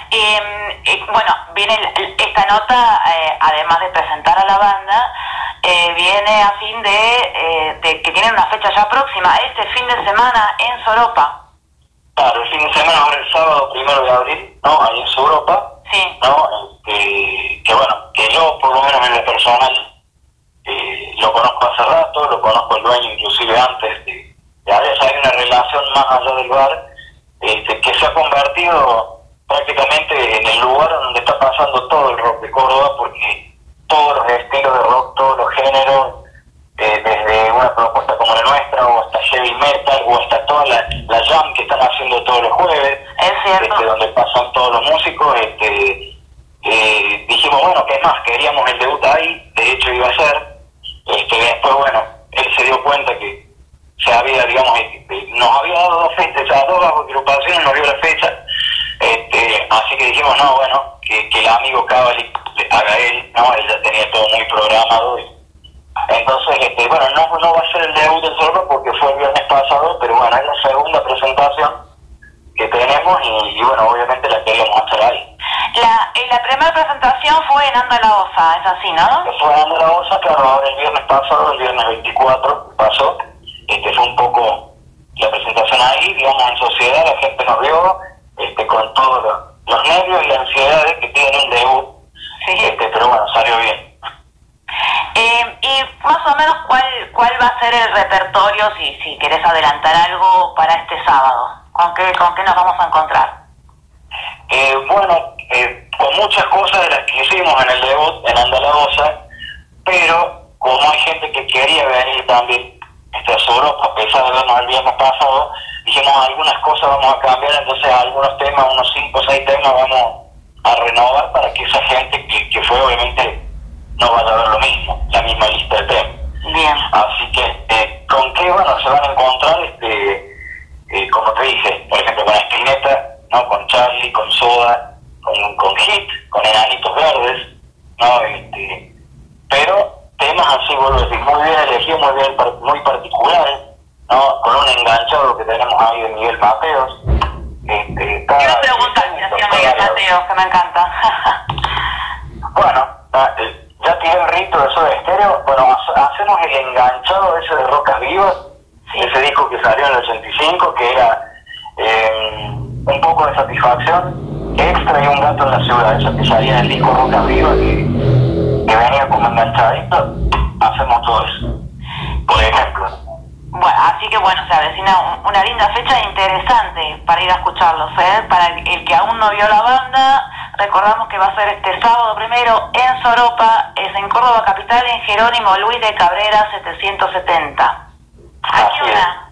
Eh, eh, bueno, viene el- esta nota, eh, además de presentar a la banda, eh, viene a fin de, eh, de que tienen una fecha ya próxima, este fin de semana en Soropa. Claro, el fin de semana, ahora el sábado primero de abril, ¿no? Ahí en su Europa. Sí. ¿no? Este, que bueno, que yo por lo menos en lo personal eh, lo conozco hace rato, lo conozco el dueño inclusive antes de, de a veces hay una relación más allá del bar, este, que se ha convertido prácticamente en el lugar donde está pasando todo el rock de Córdoba, porque todos los estilos de rock, todos los géneros, eh, desde una propuesta como la nuestra, o hasta heavy metal, o hasta toda la, la jam que están haciendo todos los jueves, este, donde pasan todos los músicos, este, eh, dijimos, bueno, ¿qué más? Queríamos el debut ahí, de hecho iba a ser, este, después, bueno, él se dio cuenta que se había, digamos, nos había dado dos fechas, o sea, dos agrupaciones nos dio la fecha, este, así que dijimos, no, bueno, que, que el amigo Cavalli le haga él, ¿no? Él ya tenía todo muy programado. y- entonces, este, bueno, no, no va a ser el debut del solo porque fue el viernes pasado, pero bueno, es la segunda presentación que tenemos y, y bueno, obviamente la queríamos hacer ahí. La, eh, la primera presentación fue en Anda la Osa, es así, ¿no? Fue dando la bolsa, claro, ahora el viernes pasado, el viernes 24 pasó, este fue un poco la presentación ahí, digamos, en sociedad, la gente nos vio, este, con todos los, los nervios y ansiedades que tiene un debut, este, pero bueno, salió bien. Eh, y más o menos, ¿cuál, ¿cuál va a ser el repertorio, si, si querés adelantar algo para este sábado? ¿Con qué, ¿Con qué nos vamos a encontrar? Eh, bueno, eh, con muchas cosas de las que hicimos en el debut en Andalagosa, pero como hay gente que quería venir también este, a Europa, a pesar de vernos el viernes pasado, dijimos algunas cosas vamos a cambiar, entonces algunos temas, unos 5 o 6 temas vamos a renovar para que esa gente que, que fue obviamente no vaya a ver lo mismo, la misma lista de temas. Bien. Así que, eh, ¿con qué? Bueno, se van a encontrar, este, eh, como te dije, por ejemplo, con Spinetta, ¿no? Con Charlie, con Soda, con, con Hit, con Enanitos Verdes, ¿no? Este, pero temas así, vuelvo a decir, muy bien elegidos, muy bien, par- muy particulares, ¿no? Con un enganchado que tenemos ahí de Miguel Mateos. Este, cada- Quiero preguntar si hacía Miguel Mateo, que me encanta. Bueno, ah, eh, ya tiré el rito de Soda Estéreo. Bueno, ha- hacemos el enganchado ese de Rocas Vivas, ese disco que salió en el 85, que era eh, un poco de satisfacción extra y un gato en la ciudad. Eso que salía en el disco Rocas Vivas, que, que venía como enganchadito. Hacemos todo eso. Por ejemplo. Bueno, así que bueno, se avecina un- una linda fecha interesante para ir a escucharlos, ¿eh? Para el, el que aún no vio la banda, recordamos que va a ser este sábado primero en Soropa, es en Córdoba Capital, en Jerónimo Luis de Cabrera 770. ¿A qué hora?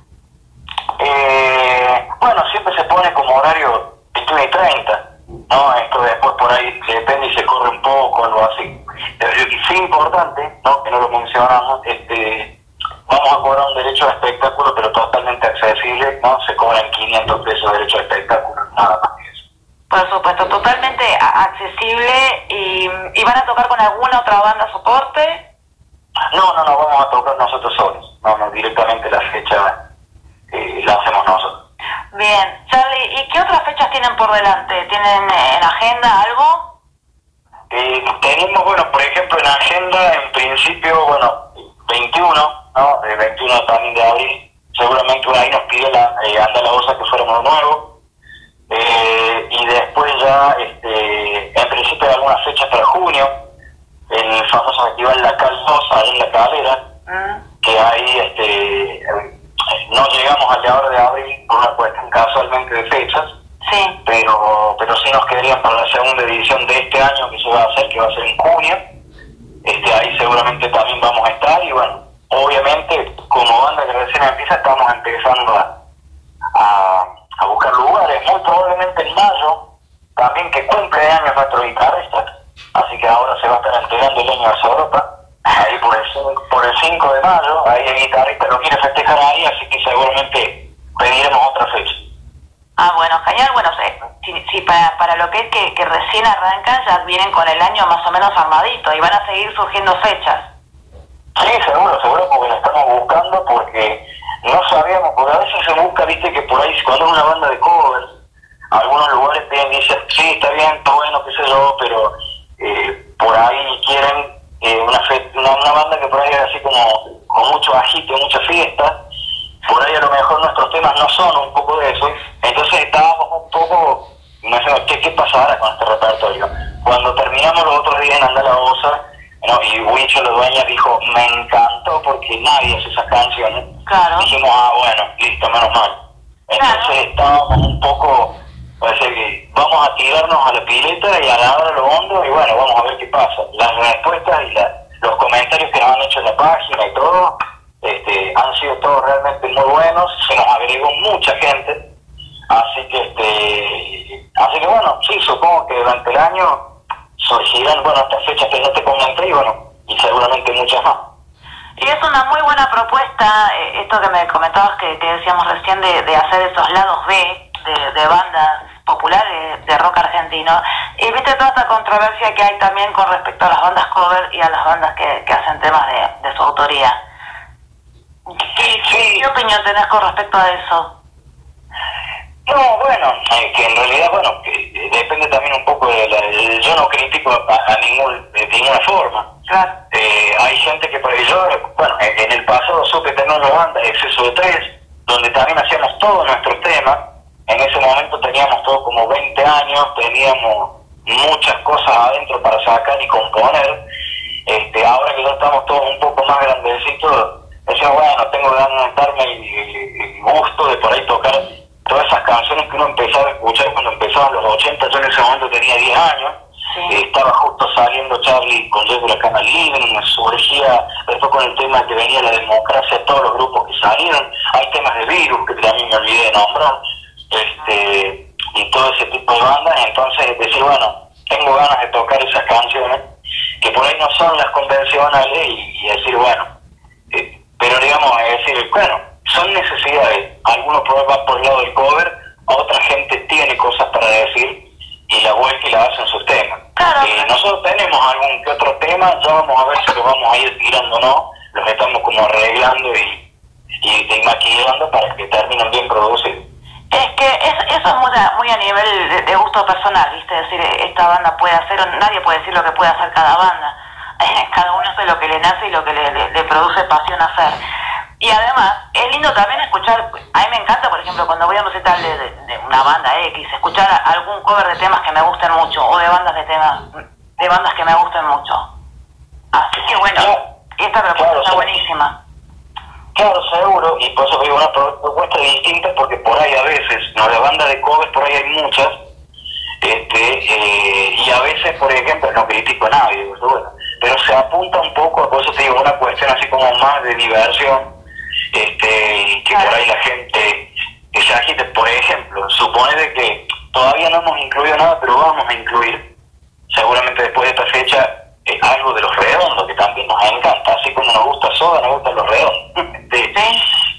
Eh, bueno, siempre se pone como horario 21 y 30, ¿no? Esto después por ahí depende y se corre un poco, algo así. Pero lo que sí importante, ¿no? Que no lo mencionamos, este, vamos a cobrar un derecho de espectáculo, pero totalmente accesible, ¿no? Se cobran 500 pesos de derecho de espectáculo, nada más que eso. Por supuesto, totalmente a- accesible y, y van a tocar alguna otra banda soporte. No, no, no, vamos a tocar nosotros solos, no, no, directamente la fecha eh, la hacemos nosotros. Bien, Charlie, ¿y qué otras fechas tienen por delante? ¿Tienen eh, en agenda algo? Eh, tenemos, bueno, por ejemplo, en agenda, en principio, bueno, 21, ¿no? El 21 también de abril, seguramente ahí nos pide la, eh, Anda la Osa que fuéramos nuevo. Eh, y después ya, este, en principio, hay algunas fechas para junio, el famoso festival La Cal 2, ahí en La Calera, que ahí, este, eh, no llegamos al de ahora de abril por una cuestión casualmente de fechas Sí. pero pero sí nos quedarían para la segunda edición de este año que se va a hacer, que va a ser en junio. Este, ahí seguramente también vamos a estar y bueno, obviamente como banda que recién empieza estamos empezando a, a, a buscar lugares, muy probablemente en mayo, también que cumple años nuestro guitarrista, así que ahora se va a estar entregando el año a Europa, ahí por el, cin- por el 5 de mayo, ahí el guitarrista lo quiere festejar ahí, así que seguramente pediremos otra fecha. Ah, bueno, genial. Bueno, sí, sí, sí, para, para lo que es que, que recién arrancan, ya vienen con el año más o menos armadito y van a seguir surgiendo fechas. Sí, seguro, seguro, porque la estamos buscando porque no sabíamos, porque a veces se busca, viste, que por ahí cuando es una banda de covers, algunos lugares piden, dicen, sí, está bien, está bueno, qué sé yo, pero eh, por ahí quieren eh, una, fe- una, banda que por ahí es así como con mucho agite, mucha fiesta, por ahí a lo mejor nuestros temas no son un poco de eso, entonces estábamos un poco, ¿qué, qué con este repertorio? Cuando terminamos los otros días en Andala Osa, ¿no? y Wicho, la dueña, dijo, me encantó porque nadie hace esas canciones, Claro. dijimos, ah, bueno, listo, menos mal. Entonces estábamos un poco, parece que vamos a tirarnos a la pileta y a la lo hondo y bueno, vamos a ver qué pasa. Las respuestas y la- los comentarios que nos han hecho en la página y todo, este, han sido todos realmente muy buenos, se nos agregó mucha gente, así que este, así que bueno, sí, supongo que durante el año surgirán, bueno, estas fechas que no te comenté y bueno, y seguramente muchas más. Y es una muy buena propuesta, eh, esto que me comentabas que, que decíamos recién, de, de hacer esos lados B de, de bandas populares de rock argentino. Y viste toda esta controversia que hay también con respecto a las bandas cover y a las bandas que, que hacen temas de, de su autoría. ¿Qué, qué- qué opinión tenés con respecto a eso? No, bueno, eh, que en realidad, bueno, que eh, depende también un poco de la... Yo no critico a, a ningún, de ninguna forma. Eh, hay gente que, yo, bueno, en, en el pasado supe tener una banda, Exceso de Tres, donde también hacíamos todos nuestros temas. En ese momento teníamos todos como 20 años, teníamos muchas cosas adentro para sacar y componer. Este, ahora que ya estamos todos un poco más grandecitos, decimos, bueno, tengo ganas de darme el, el- el gusto de por ahí tocar todas esas canciones que uno empezaba a escuchar cuando empezaban los 80, yo en ese momento tenía 10 años, Eh, estaba justo saliendo Charlie con Llegó la Cama Libre, me surgía después con el tema que venía la democracia, todos los grupos que salieron, hay temas de virus que también me olvidé de nombrar, este, y todo ese tipo de bandas, entonces decir, bueno, tengo ganas de tocar esas canciones, que por ahí no son las convencionales, y, y decir, bueno, eh, pero digamos, es decir, bueno, son necesidades, algunos van por el lado del cover, otra gente tiene cosas para decir, y la vuelta y la hacen sus temas. Eh, nosotros tenemos algún que otro tema, ya vamos a ver si lo vamos a ir tirando o no, los estamos como arreglando y, y, y maquillando para que terminen bien producidos. Es que es- eso es muy a, muy a nivel de, de gusto personal, ¿viste? Es decir, esta banda puede hacer, nadie puede decir lo que puede hacer cada banda. Cada uno hace lo que le nace y lo que le, le- le produce pasión hacer. Y además, es lindo también escuchar, a mí me encanta, por ejemplo, cuando voy a un recital de, de- de una banda X, escuchar algún cover de temas que me gusten mucho, o de bandas de temas, de bandas que me gusten mucho. Así que bueno, esta propuesta está buenísima. Claro, seguro, y por eso digo una pro- propuesta distinta, porque por ahí a veces, no la banda de covers por ahí hay muchas, este, eh, y a veces, por ejemplo, no critico a nadie, pero se apunta un poco, por eso te digo, una cuestión así como más de diversión, este, y que por ahí la gente que se agite, por ejemplo, supone de que todavía no hemos incluido nada, pero vamos a incluir, seguramente después de esta fecha, eh, algo de los redondos, que también nos encanta, así como nos gusta Soda, nos gustan los redondos. Este,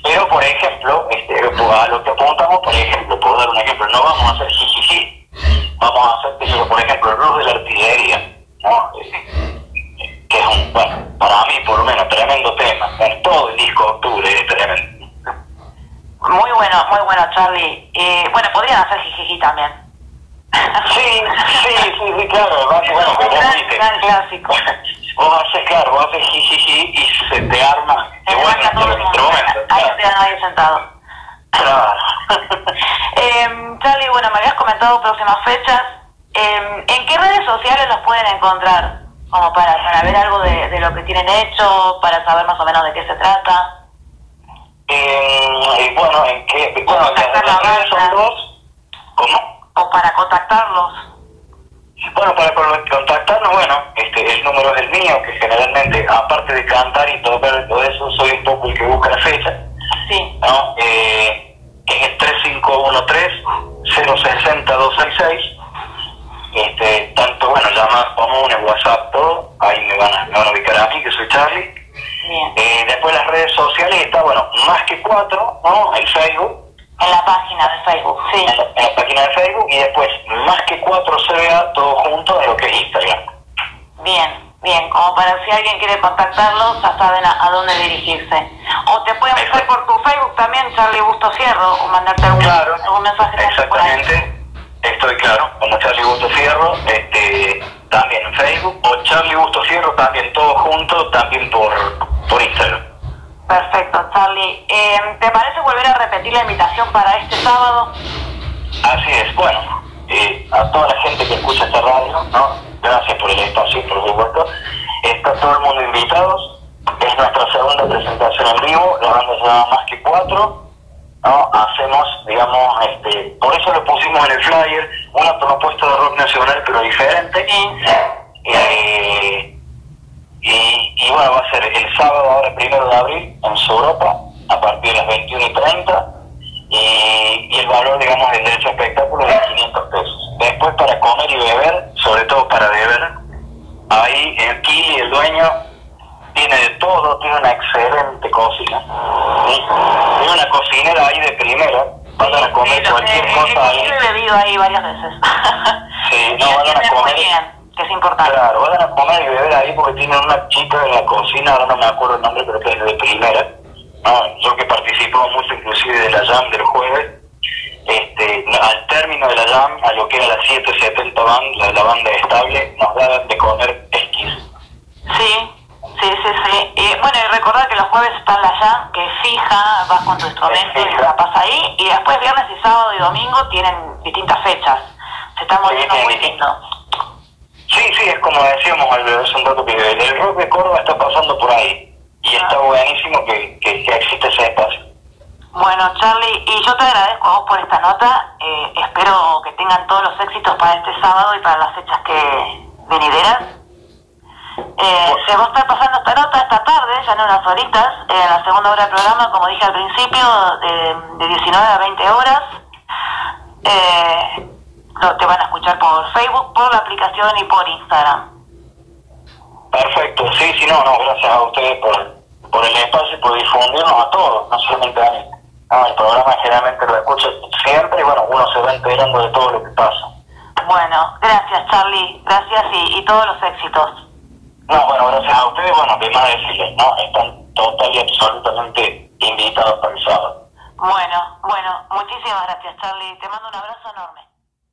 Pero, por ejemplo, este, a lo que apuntamos, por ejemplo, por dar un ejemplo, no vamos a hacer jijiji, vamos a hacer, por ejemplo, el blues de la artillería, ¿no? Eh, que es un, bueno, para mí por lo menos, tremendo tema, en todo el disco de octubre es tremendo. Muy bueno, muy bueno, Charlie. Eh, hacer jijiji también. Sí, sí, sí, sí, claro, va, bueno, como viste, gran clásico. vos haces, claro, vos haces jijiji y se te arma, qué bueno, el instrumento, Ahí no queda nadie sentado. claro. Eh, Charlie, bueno, me habías comentado próximas fechas. Eh, ¿En qué redes sociales los pueden encontrar? Como para, para ver algo de, de lo que tienen hecho, para saber más o menos de qué se trata. Eh, y bueno, en qué, bueno, las redes son dos, ¿cómo? O para contactarlos. Bueno, para con- contactarnos, bueno, este, el número es el mío, que generalmente, aparte de cantar y tocar todo eso, soy un poco el que busca la fecha. Sí. ¿no? Eh, es el 3513-060-266. Este, tanto, bueno, llama comunes, WhatsApp, todo. Ahí me van, a, me van a ubicar a mí, que soy Charlie. Eh, después las redes sociales está, bueno, más que cuatro, ¿no? El Facebook. En la página de Facebook, sí. En la, en la página de Facebook y después más que cuatro CBA, todo junto en lo que es Instagram. Bien, bien. Como para si alguien quiere contactarlos, ya saben a, a dónde dirigirse. O te pueden buscar por tu Facebook también, Charlie Busto Fierro, o mandarte algún, algún mensaje. Exactamente, estoy claro, como Charlie Busto Fierro, este, también en Facebook, o Charlie Busto Fierro, también todo junto, también por, por Instagram. Perfecto, Charlie. Eh, ¿Te parece volver a repetir la invitación para este sábado? Así es, bueno, eh, a toda la gente que escucha esta radio, ¿no? Gracias por el espacio, por supuesto. Está todo el mundo invitados. Es nuestra segunda presentación en vivo, la banda se llama Más que Cuatro. ¿no? Hacemos, digamos, este, por eso lo pusimos en el flyer, una propuesta de rock nacional pero diferente. Eh, y, y bueno, va a ser el sábado, ahora primero de abril, en su Europa, a partir de las 21 y 30. Y, y el valor, digamos, del derecho a espectáculo es de 500 pesos. Después, para comer y beber, sobre todo para beber, ahí el Kili, el dueño, tiene de todo, tiene una excelente cocina. ¿sí? Tiene una cocinera ahí de primera. Van a comer cualquier cosa ahí. Yo he bebido ahí varias veces. Sí, no, van a comer. Que es importante. Claro, van a comer y beber ahí porque tienen una chica en la cocina, ahora no me acuerdo el nombre, pero que es de primera. No, yo que participo mucho inclusive de la jam del jueves, este, al término de la jam, a lo que era la 770 band, la, la banda estable, nos daban de comer exquisito. Sí, sí, sí, sí. Bueno, y recordar que los jueves está la jam, que es fija, vas con tu instrumento y la pasas ahí. Y después viernes y sábado y domingo tienen distintas fechas. Se está moviendo Sí, muy lindo. Sí, sí, es como decíamos al- hace un rato que el, rock de Córdoba está pasando por ahí y está buenísimo que, que, que existe ese espacio. Bueno, Charlie, y yo te agradezco a vos por esta nota. Eh, espero que tengan todos los éxitos para este sábado y para las fechas que, venideras. Eh, se va a estar pasando esta nota esta tarde, ya en unas horitas, en la segunda hora del programa, como dije al principio, de, de 19 a 20 horas. Lo, te van a escuchar por Facebook, por la aplicación y por Instagram. Perfecto, sí, sí, no, no, gracias a ustedes por, por el espacio y por difundirnos a todos, no solamente a mí. No, el programa generalmente lo escucho siempre y bueno, uno se va enterando de todo lo que pasa. Bueno, gracias Charlie, gracias y, y todos los éxitos. No, bueno, gracias a ustedes, bueno, que más decirles, ¿no? Están total y absolutamente invitados para el sábado. Bueno, bueno, muchísimas gracias Charlie, te mando un abrazo enorme.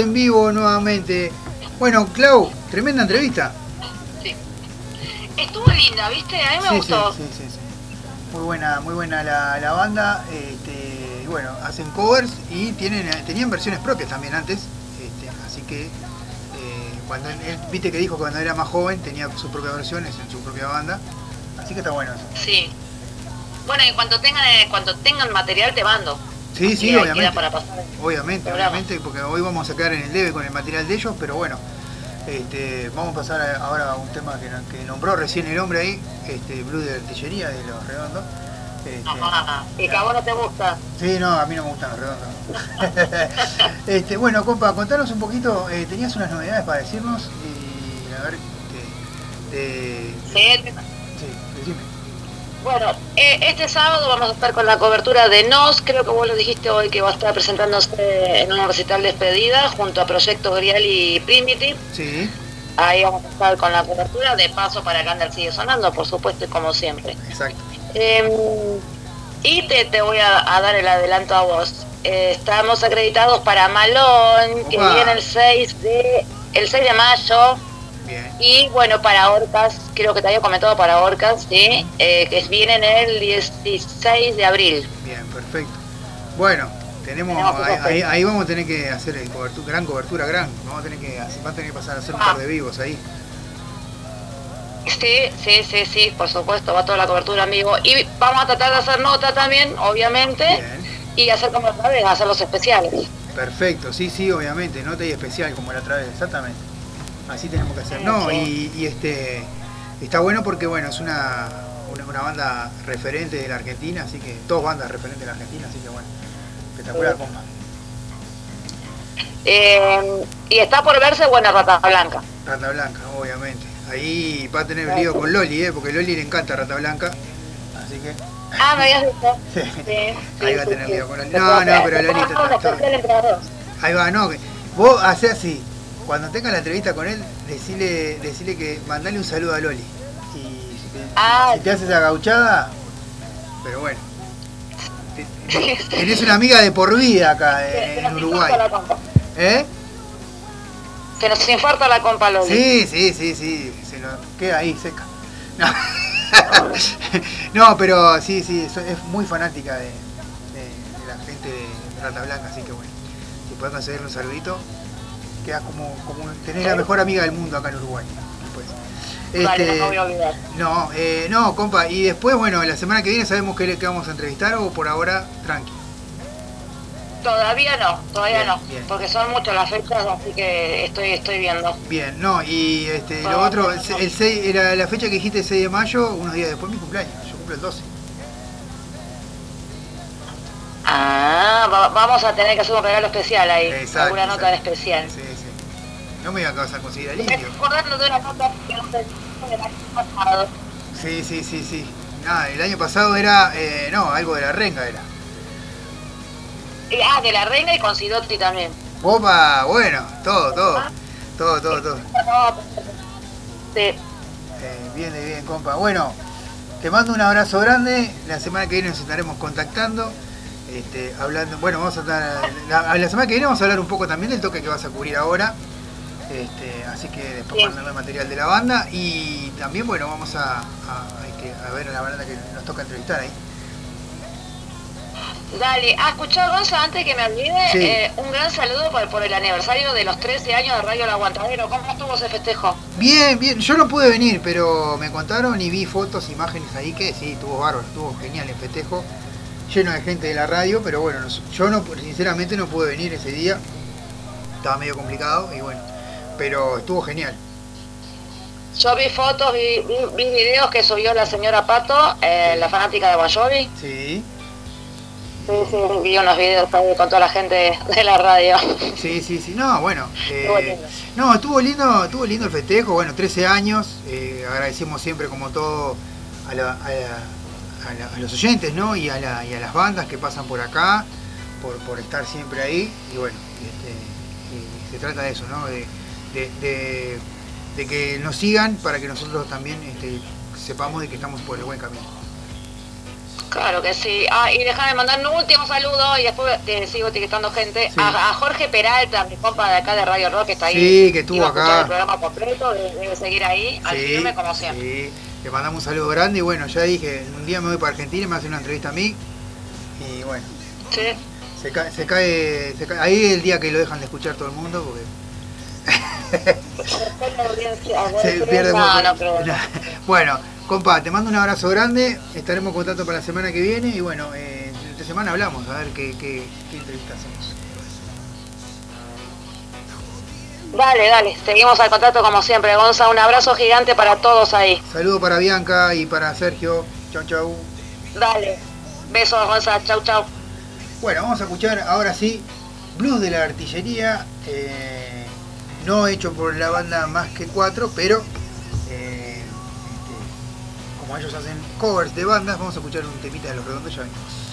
En vivo nuevamente. Bueno, Clau, tremenda entrevista. Estuvo linda, ¿viste? A mí me Sí, gustó. sí, sí, sí, sí. Muy buena, muy buena la, la banda. Este, bueno, hacen covers y tienen, tenían versiones propias también antes. este, así que eh, cuando él, viste que dijo que cuando era más joven tenía sus propias versiones en su propia banda. Así que está bueno eso. Sí. Bueno, y cuando tengan, eh, cuando tengan material te mando. Sí, sí, Y obviamente. queda para pasar. Obviamente, obviamente, porque hoy vamos a quedar en el debe con el material de ellos, pero bueno, este, vamos a pasar a- ahora a un tema que, no- que nombró recién el hombre ahí, este, Blue de Artillería de los Redondos. Este, Ah, y que a vos no te gusta. Sí, no, a mí no me gustan los redondos. este, bueno, compa, contanos un poquito, eh, tenías unas novedades para decirnos y a ver, te, te- Sí. Bueno, eh, este sábado vamos a estar con la cobertura de NOS, creo que vos lo dijiste hoy, que va a estar presentándose en un recital despedida junto a Proyecto Grial y Primitive. Sí, Ahí vamos a estar con la cobertura, de paso para que Ander sigue sonando, por supuesto, y como siempre. exacto. Eh, y te, te voy a, a dar el adelanto a vos. Eh, estamos acreditados para Malón, que viene el 6 de el 6 de mayo. Bien. Y bueno, para Orcas, creo que te había comentado para Orcas, ¿sí? Eh, que vienen el 16 de abril. Bien, perfecto. Bueno, tenemos, Tenemos ahí, ahí- ahí vamos a tener que hacer el cobertu- gran cobertura, gran. Vamos a tener que, va a tener que pasar a hacer un par de vivos ahí. Sí, sí, sí, sí, por supuesto, va toda la cobertura en vivo. Y vamos a tratar de hacer nota también, obviamente, y hacer como otra vez, hacer los especiales. Perfecto, sí, sí, obviamente, nota y especial como la otra vez, exactamente. Así tenemos que hacer. No, y, y este está bueno porque bueno, es una, una, una banda referente de la Argentina, así que, dos bandas referentes de la Argentina, así que bueno, espectacular, Sí. compa. Eh, y está por verse, bueno, Rata Blanca. Rata Blanca, obviamente. Ahí va a tener lío con Loli, ¿eh? porque Loli le encanta Rata Blanca, así que Ah, me habías dicho. Sí. Sí, ahí va a tener sí. lío con Loli. No, no, pero Loli está-. Ahí va, no, vos hacés así. Cuando tengas la entrevista con él, decile que mandale un saludo a Loli. Y si te, Ah. si te haces esa gauchada, pero bueno. Te- Tenés una amiga de por vida acá en, nos Uruguay. ¿Eh? Se nos infarta la compa Loli. Sí, sí, sí, sí. Se lo queda ahí seca. No, No, pero sí, sí, es muy fanática de, de- de la gente de Rata Blanca, así que bueno. Si puedes conseguirle un saludito, queda como, como tenés la mejor amiga del mundo acá en Uruguay. después. Vale, no Este, voy a olvidar. no, eh, no, compa, y después, bueno, la semana que viene sabemos que, que vamos a entrevistar o por ahora, tranqui. Todavía no, todavía Bien, no. bien. Porque son muchas las fechas, así que estoy, estoy viendo. Bien, no, y este, lo otro, el, el 6, era la fecha que dijiste 6 de mayo, unos días después de mi cumpleaños, yo cumplo el 12. Ah, va- vamos a tener que hacer un regalo especial ahí. Exacto, alguna nota de especial. Sí, sí. No me iba a causar conseguir de una nota del año pasado. Sí, sí, sí, sí. Nada, el año pasado era, eh, no, algo de la renga era. ah, de la reina y con Sidotti también. Opa, bueno, todo, todo. Todo, todo, todo. Sí. Eh, bien, bien, compa. Bueno, te mando un abrazo grande. La semana que viene nos estaremos contactando. Este, hablando, bueno, vamos a estar, la, la semana que viene vamos a hablar un poco también del toque que vas a cubrir ahora. Este, así que después mandame el material de la banda y también, bueno, vamos a, a- hay que- a ver a la banda que nos toca entrevistar ahí. Dale, a escuchar Gonza, antes que me olvide, Sí. eh, un gran saludo por, por el aniversario de los 13 años de Radio El Aguantadero. ¿Cómo estuvo ese festejo? Bien, bien, yo no pude venir, pero me contaron y vi fotos, imágenes ahí que sí, estuvo bárbaro, estuvo genial el festejo, lleno de gente de la radio, pero bueno, yo no, sinceramente no pude venir ese día, estaba medio complicado y bueno, pero estuvo genial. Yo vi fotos, vi, vi, vi videos que subió la señora Pato, eh, la fanática de Jovi. Sí. Sí, sí, vi unos videos con toda la gente de la radio. Sí, sí, sí, no, bueno, eh, no, estuvo lindo, estuvo lindo el festejo, bueno, 13 años, eh, agradecemos siempre como todo a, la- a la- a la- a los oyentes, ¿no? Y a, la- y a las bandas que pasan por acá, por, por estar siempre ahí, y bueno, este, y se trata de eso, ¿no? De, de- de- de que nos sigan para que nosotros también este, sepamos de que estamos por el buen camino. Claro que sí. Ah, y déjame mandar un último saludo y después te sigo etiquetando gente. Sí. A, a Jorge Peralta, mi compa de acá de Radio Rock, que está ahí. Sí, que estuvo acá. el programa completo, debe, debe seguir ahí, al Sí, firme como siempre. sí. Le mandamos un saludo grande y bueno, ya dije, un día me voy para Argentina y me hace una entrevista a mí. Y bueno, Sí. se cae, se cae, se cae- ahí es el día que lo dejan de escuchar todo el mundo porque se pierde no, mucho. no creo. Bueno, compa, te mando un abrazo grande, estaremos en contacto para la semana que viene y bueno, eh, esta semana hablamos, a ver qué, qué, qué entrevista hacemos. Dale, dale, seguimos al contacto como siempre, Gonza. Un abrazo gigante para todos ahí. Saludo para Bianca y para Sergio. Chau, chau. Dale. Besos, Gonza. Chau, chau. Bueno, vamos a escuchar ahora sí Blues de la Artillería, eh, no hecho por la banda Más que Cuatro, pero eh, este, como ellos hacen covers de bandas, vamos a escuchar un temita de los redondos, ya venimos.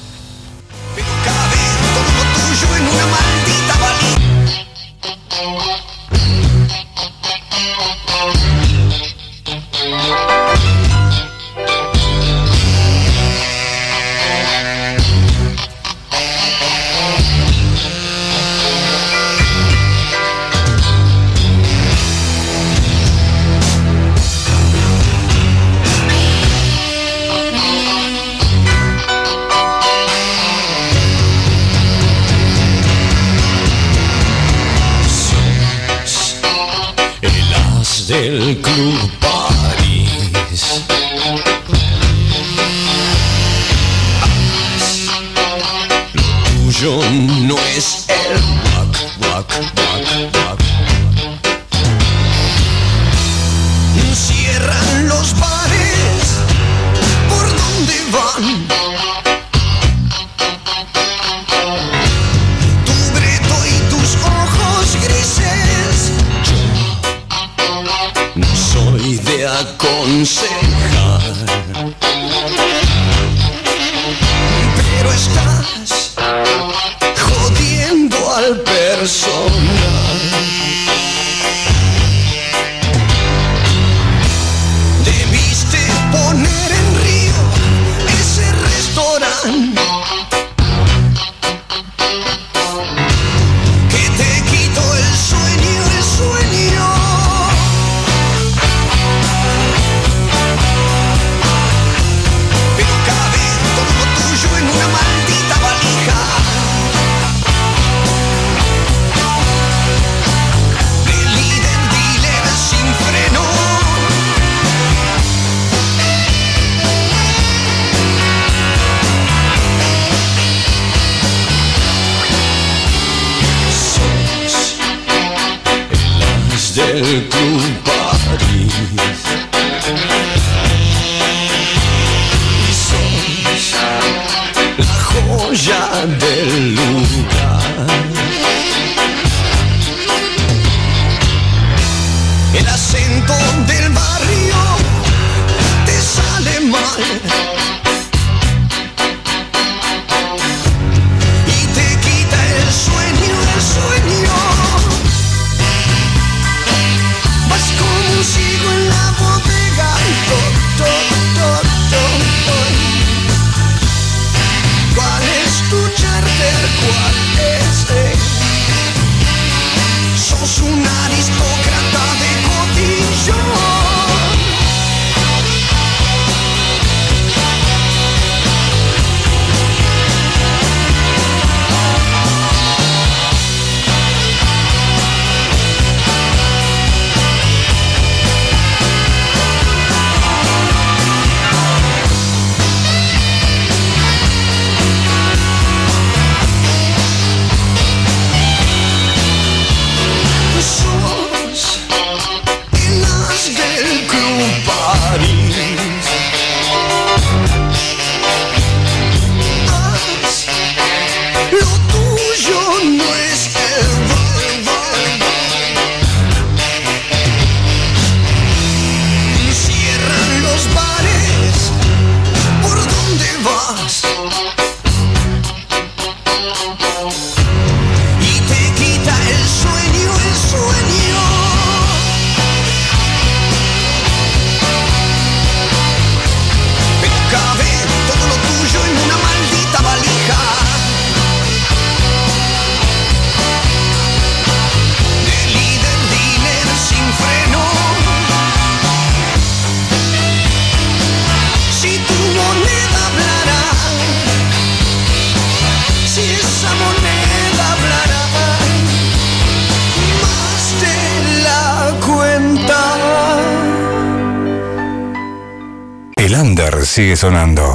Sonando.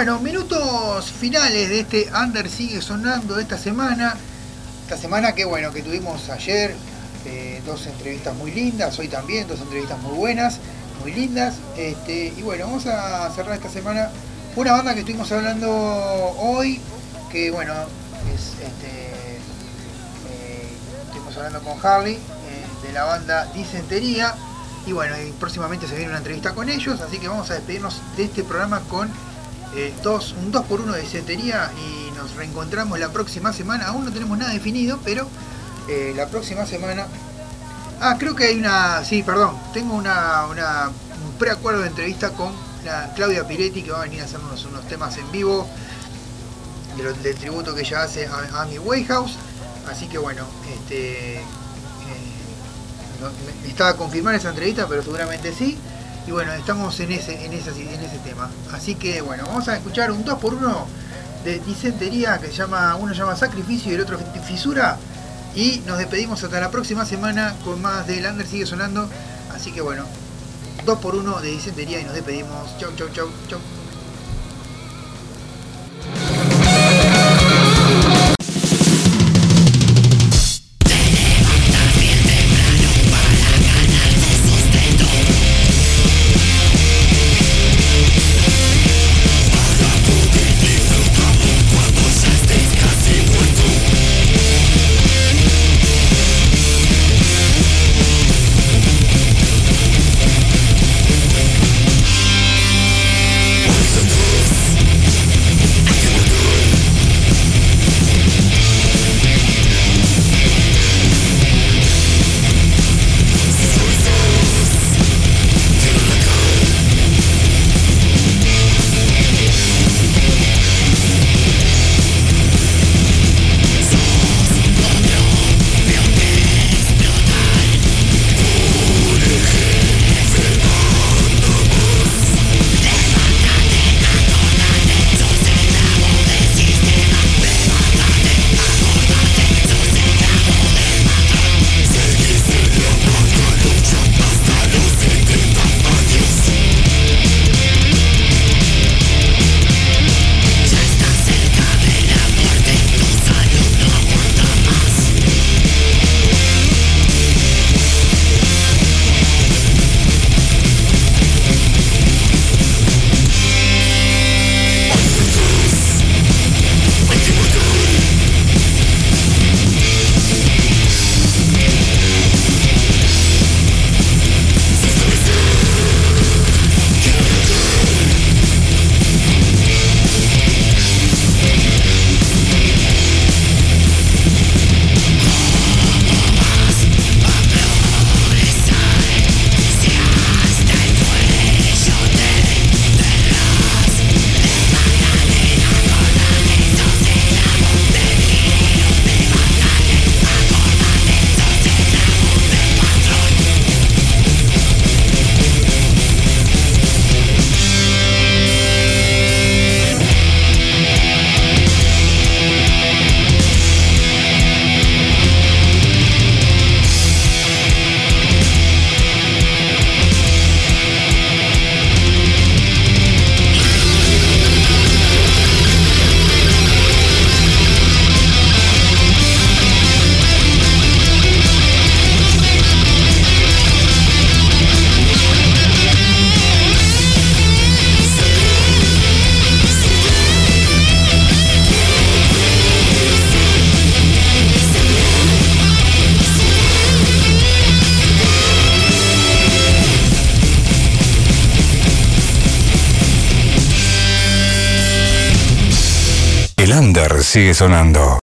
Bueno, minutos finales de este Under sigue sonando esta semana. Esta semana que bueno, que tuvimos ayer eh, dos entrevistas muy lindas, hoy también dos entrevistas muy buenas, muy lindas. Este, y bueno, vamos a cerrar esta semana una banda que estuvimos hablando hoy, que bueno, es este, eh, estuvimos hablando con Harley eh, de la banda Disentería. Y bueno, y próximamente se viene una entrevista con ellos, así que vamos a despedirnos de este programa con eh, dos, un 2x1 de disentería y nos reencontramos la próxima semana. Aún no tenemos nada definido, pero eh, la próxima semana. Ah, creo que hay una. Sí, perdón. Tengo una, un preacuerdo de entrevista con la Claudia Piretti que va a venir a hacernos unos temas en vivo del tributo que ella hace a, mi Wayhouse. Así que bueno, este. eh, Estaba a confirmar esa entrevista, pero seguramente sí. Y bueno, estamos en ese, en ese, tema. Así que bueno, vamos a escuchar un 2x1 de disentería que se llama, uno llama sacrificio y el otro fisura. Y nos despedimos hasta la próxima semana con más de Lander sigue sonando. Así que bueno, 2x1 de disentería y nos despedimos. Chau, chau, chau, chau. Sigue sonando.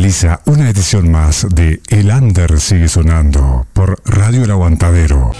Finaliza una edición más de El Under sigue sonando por Radio El Aguantadero.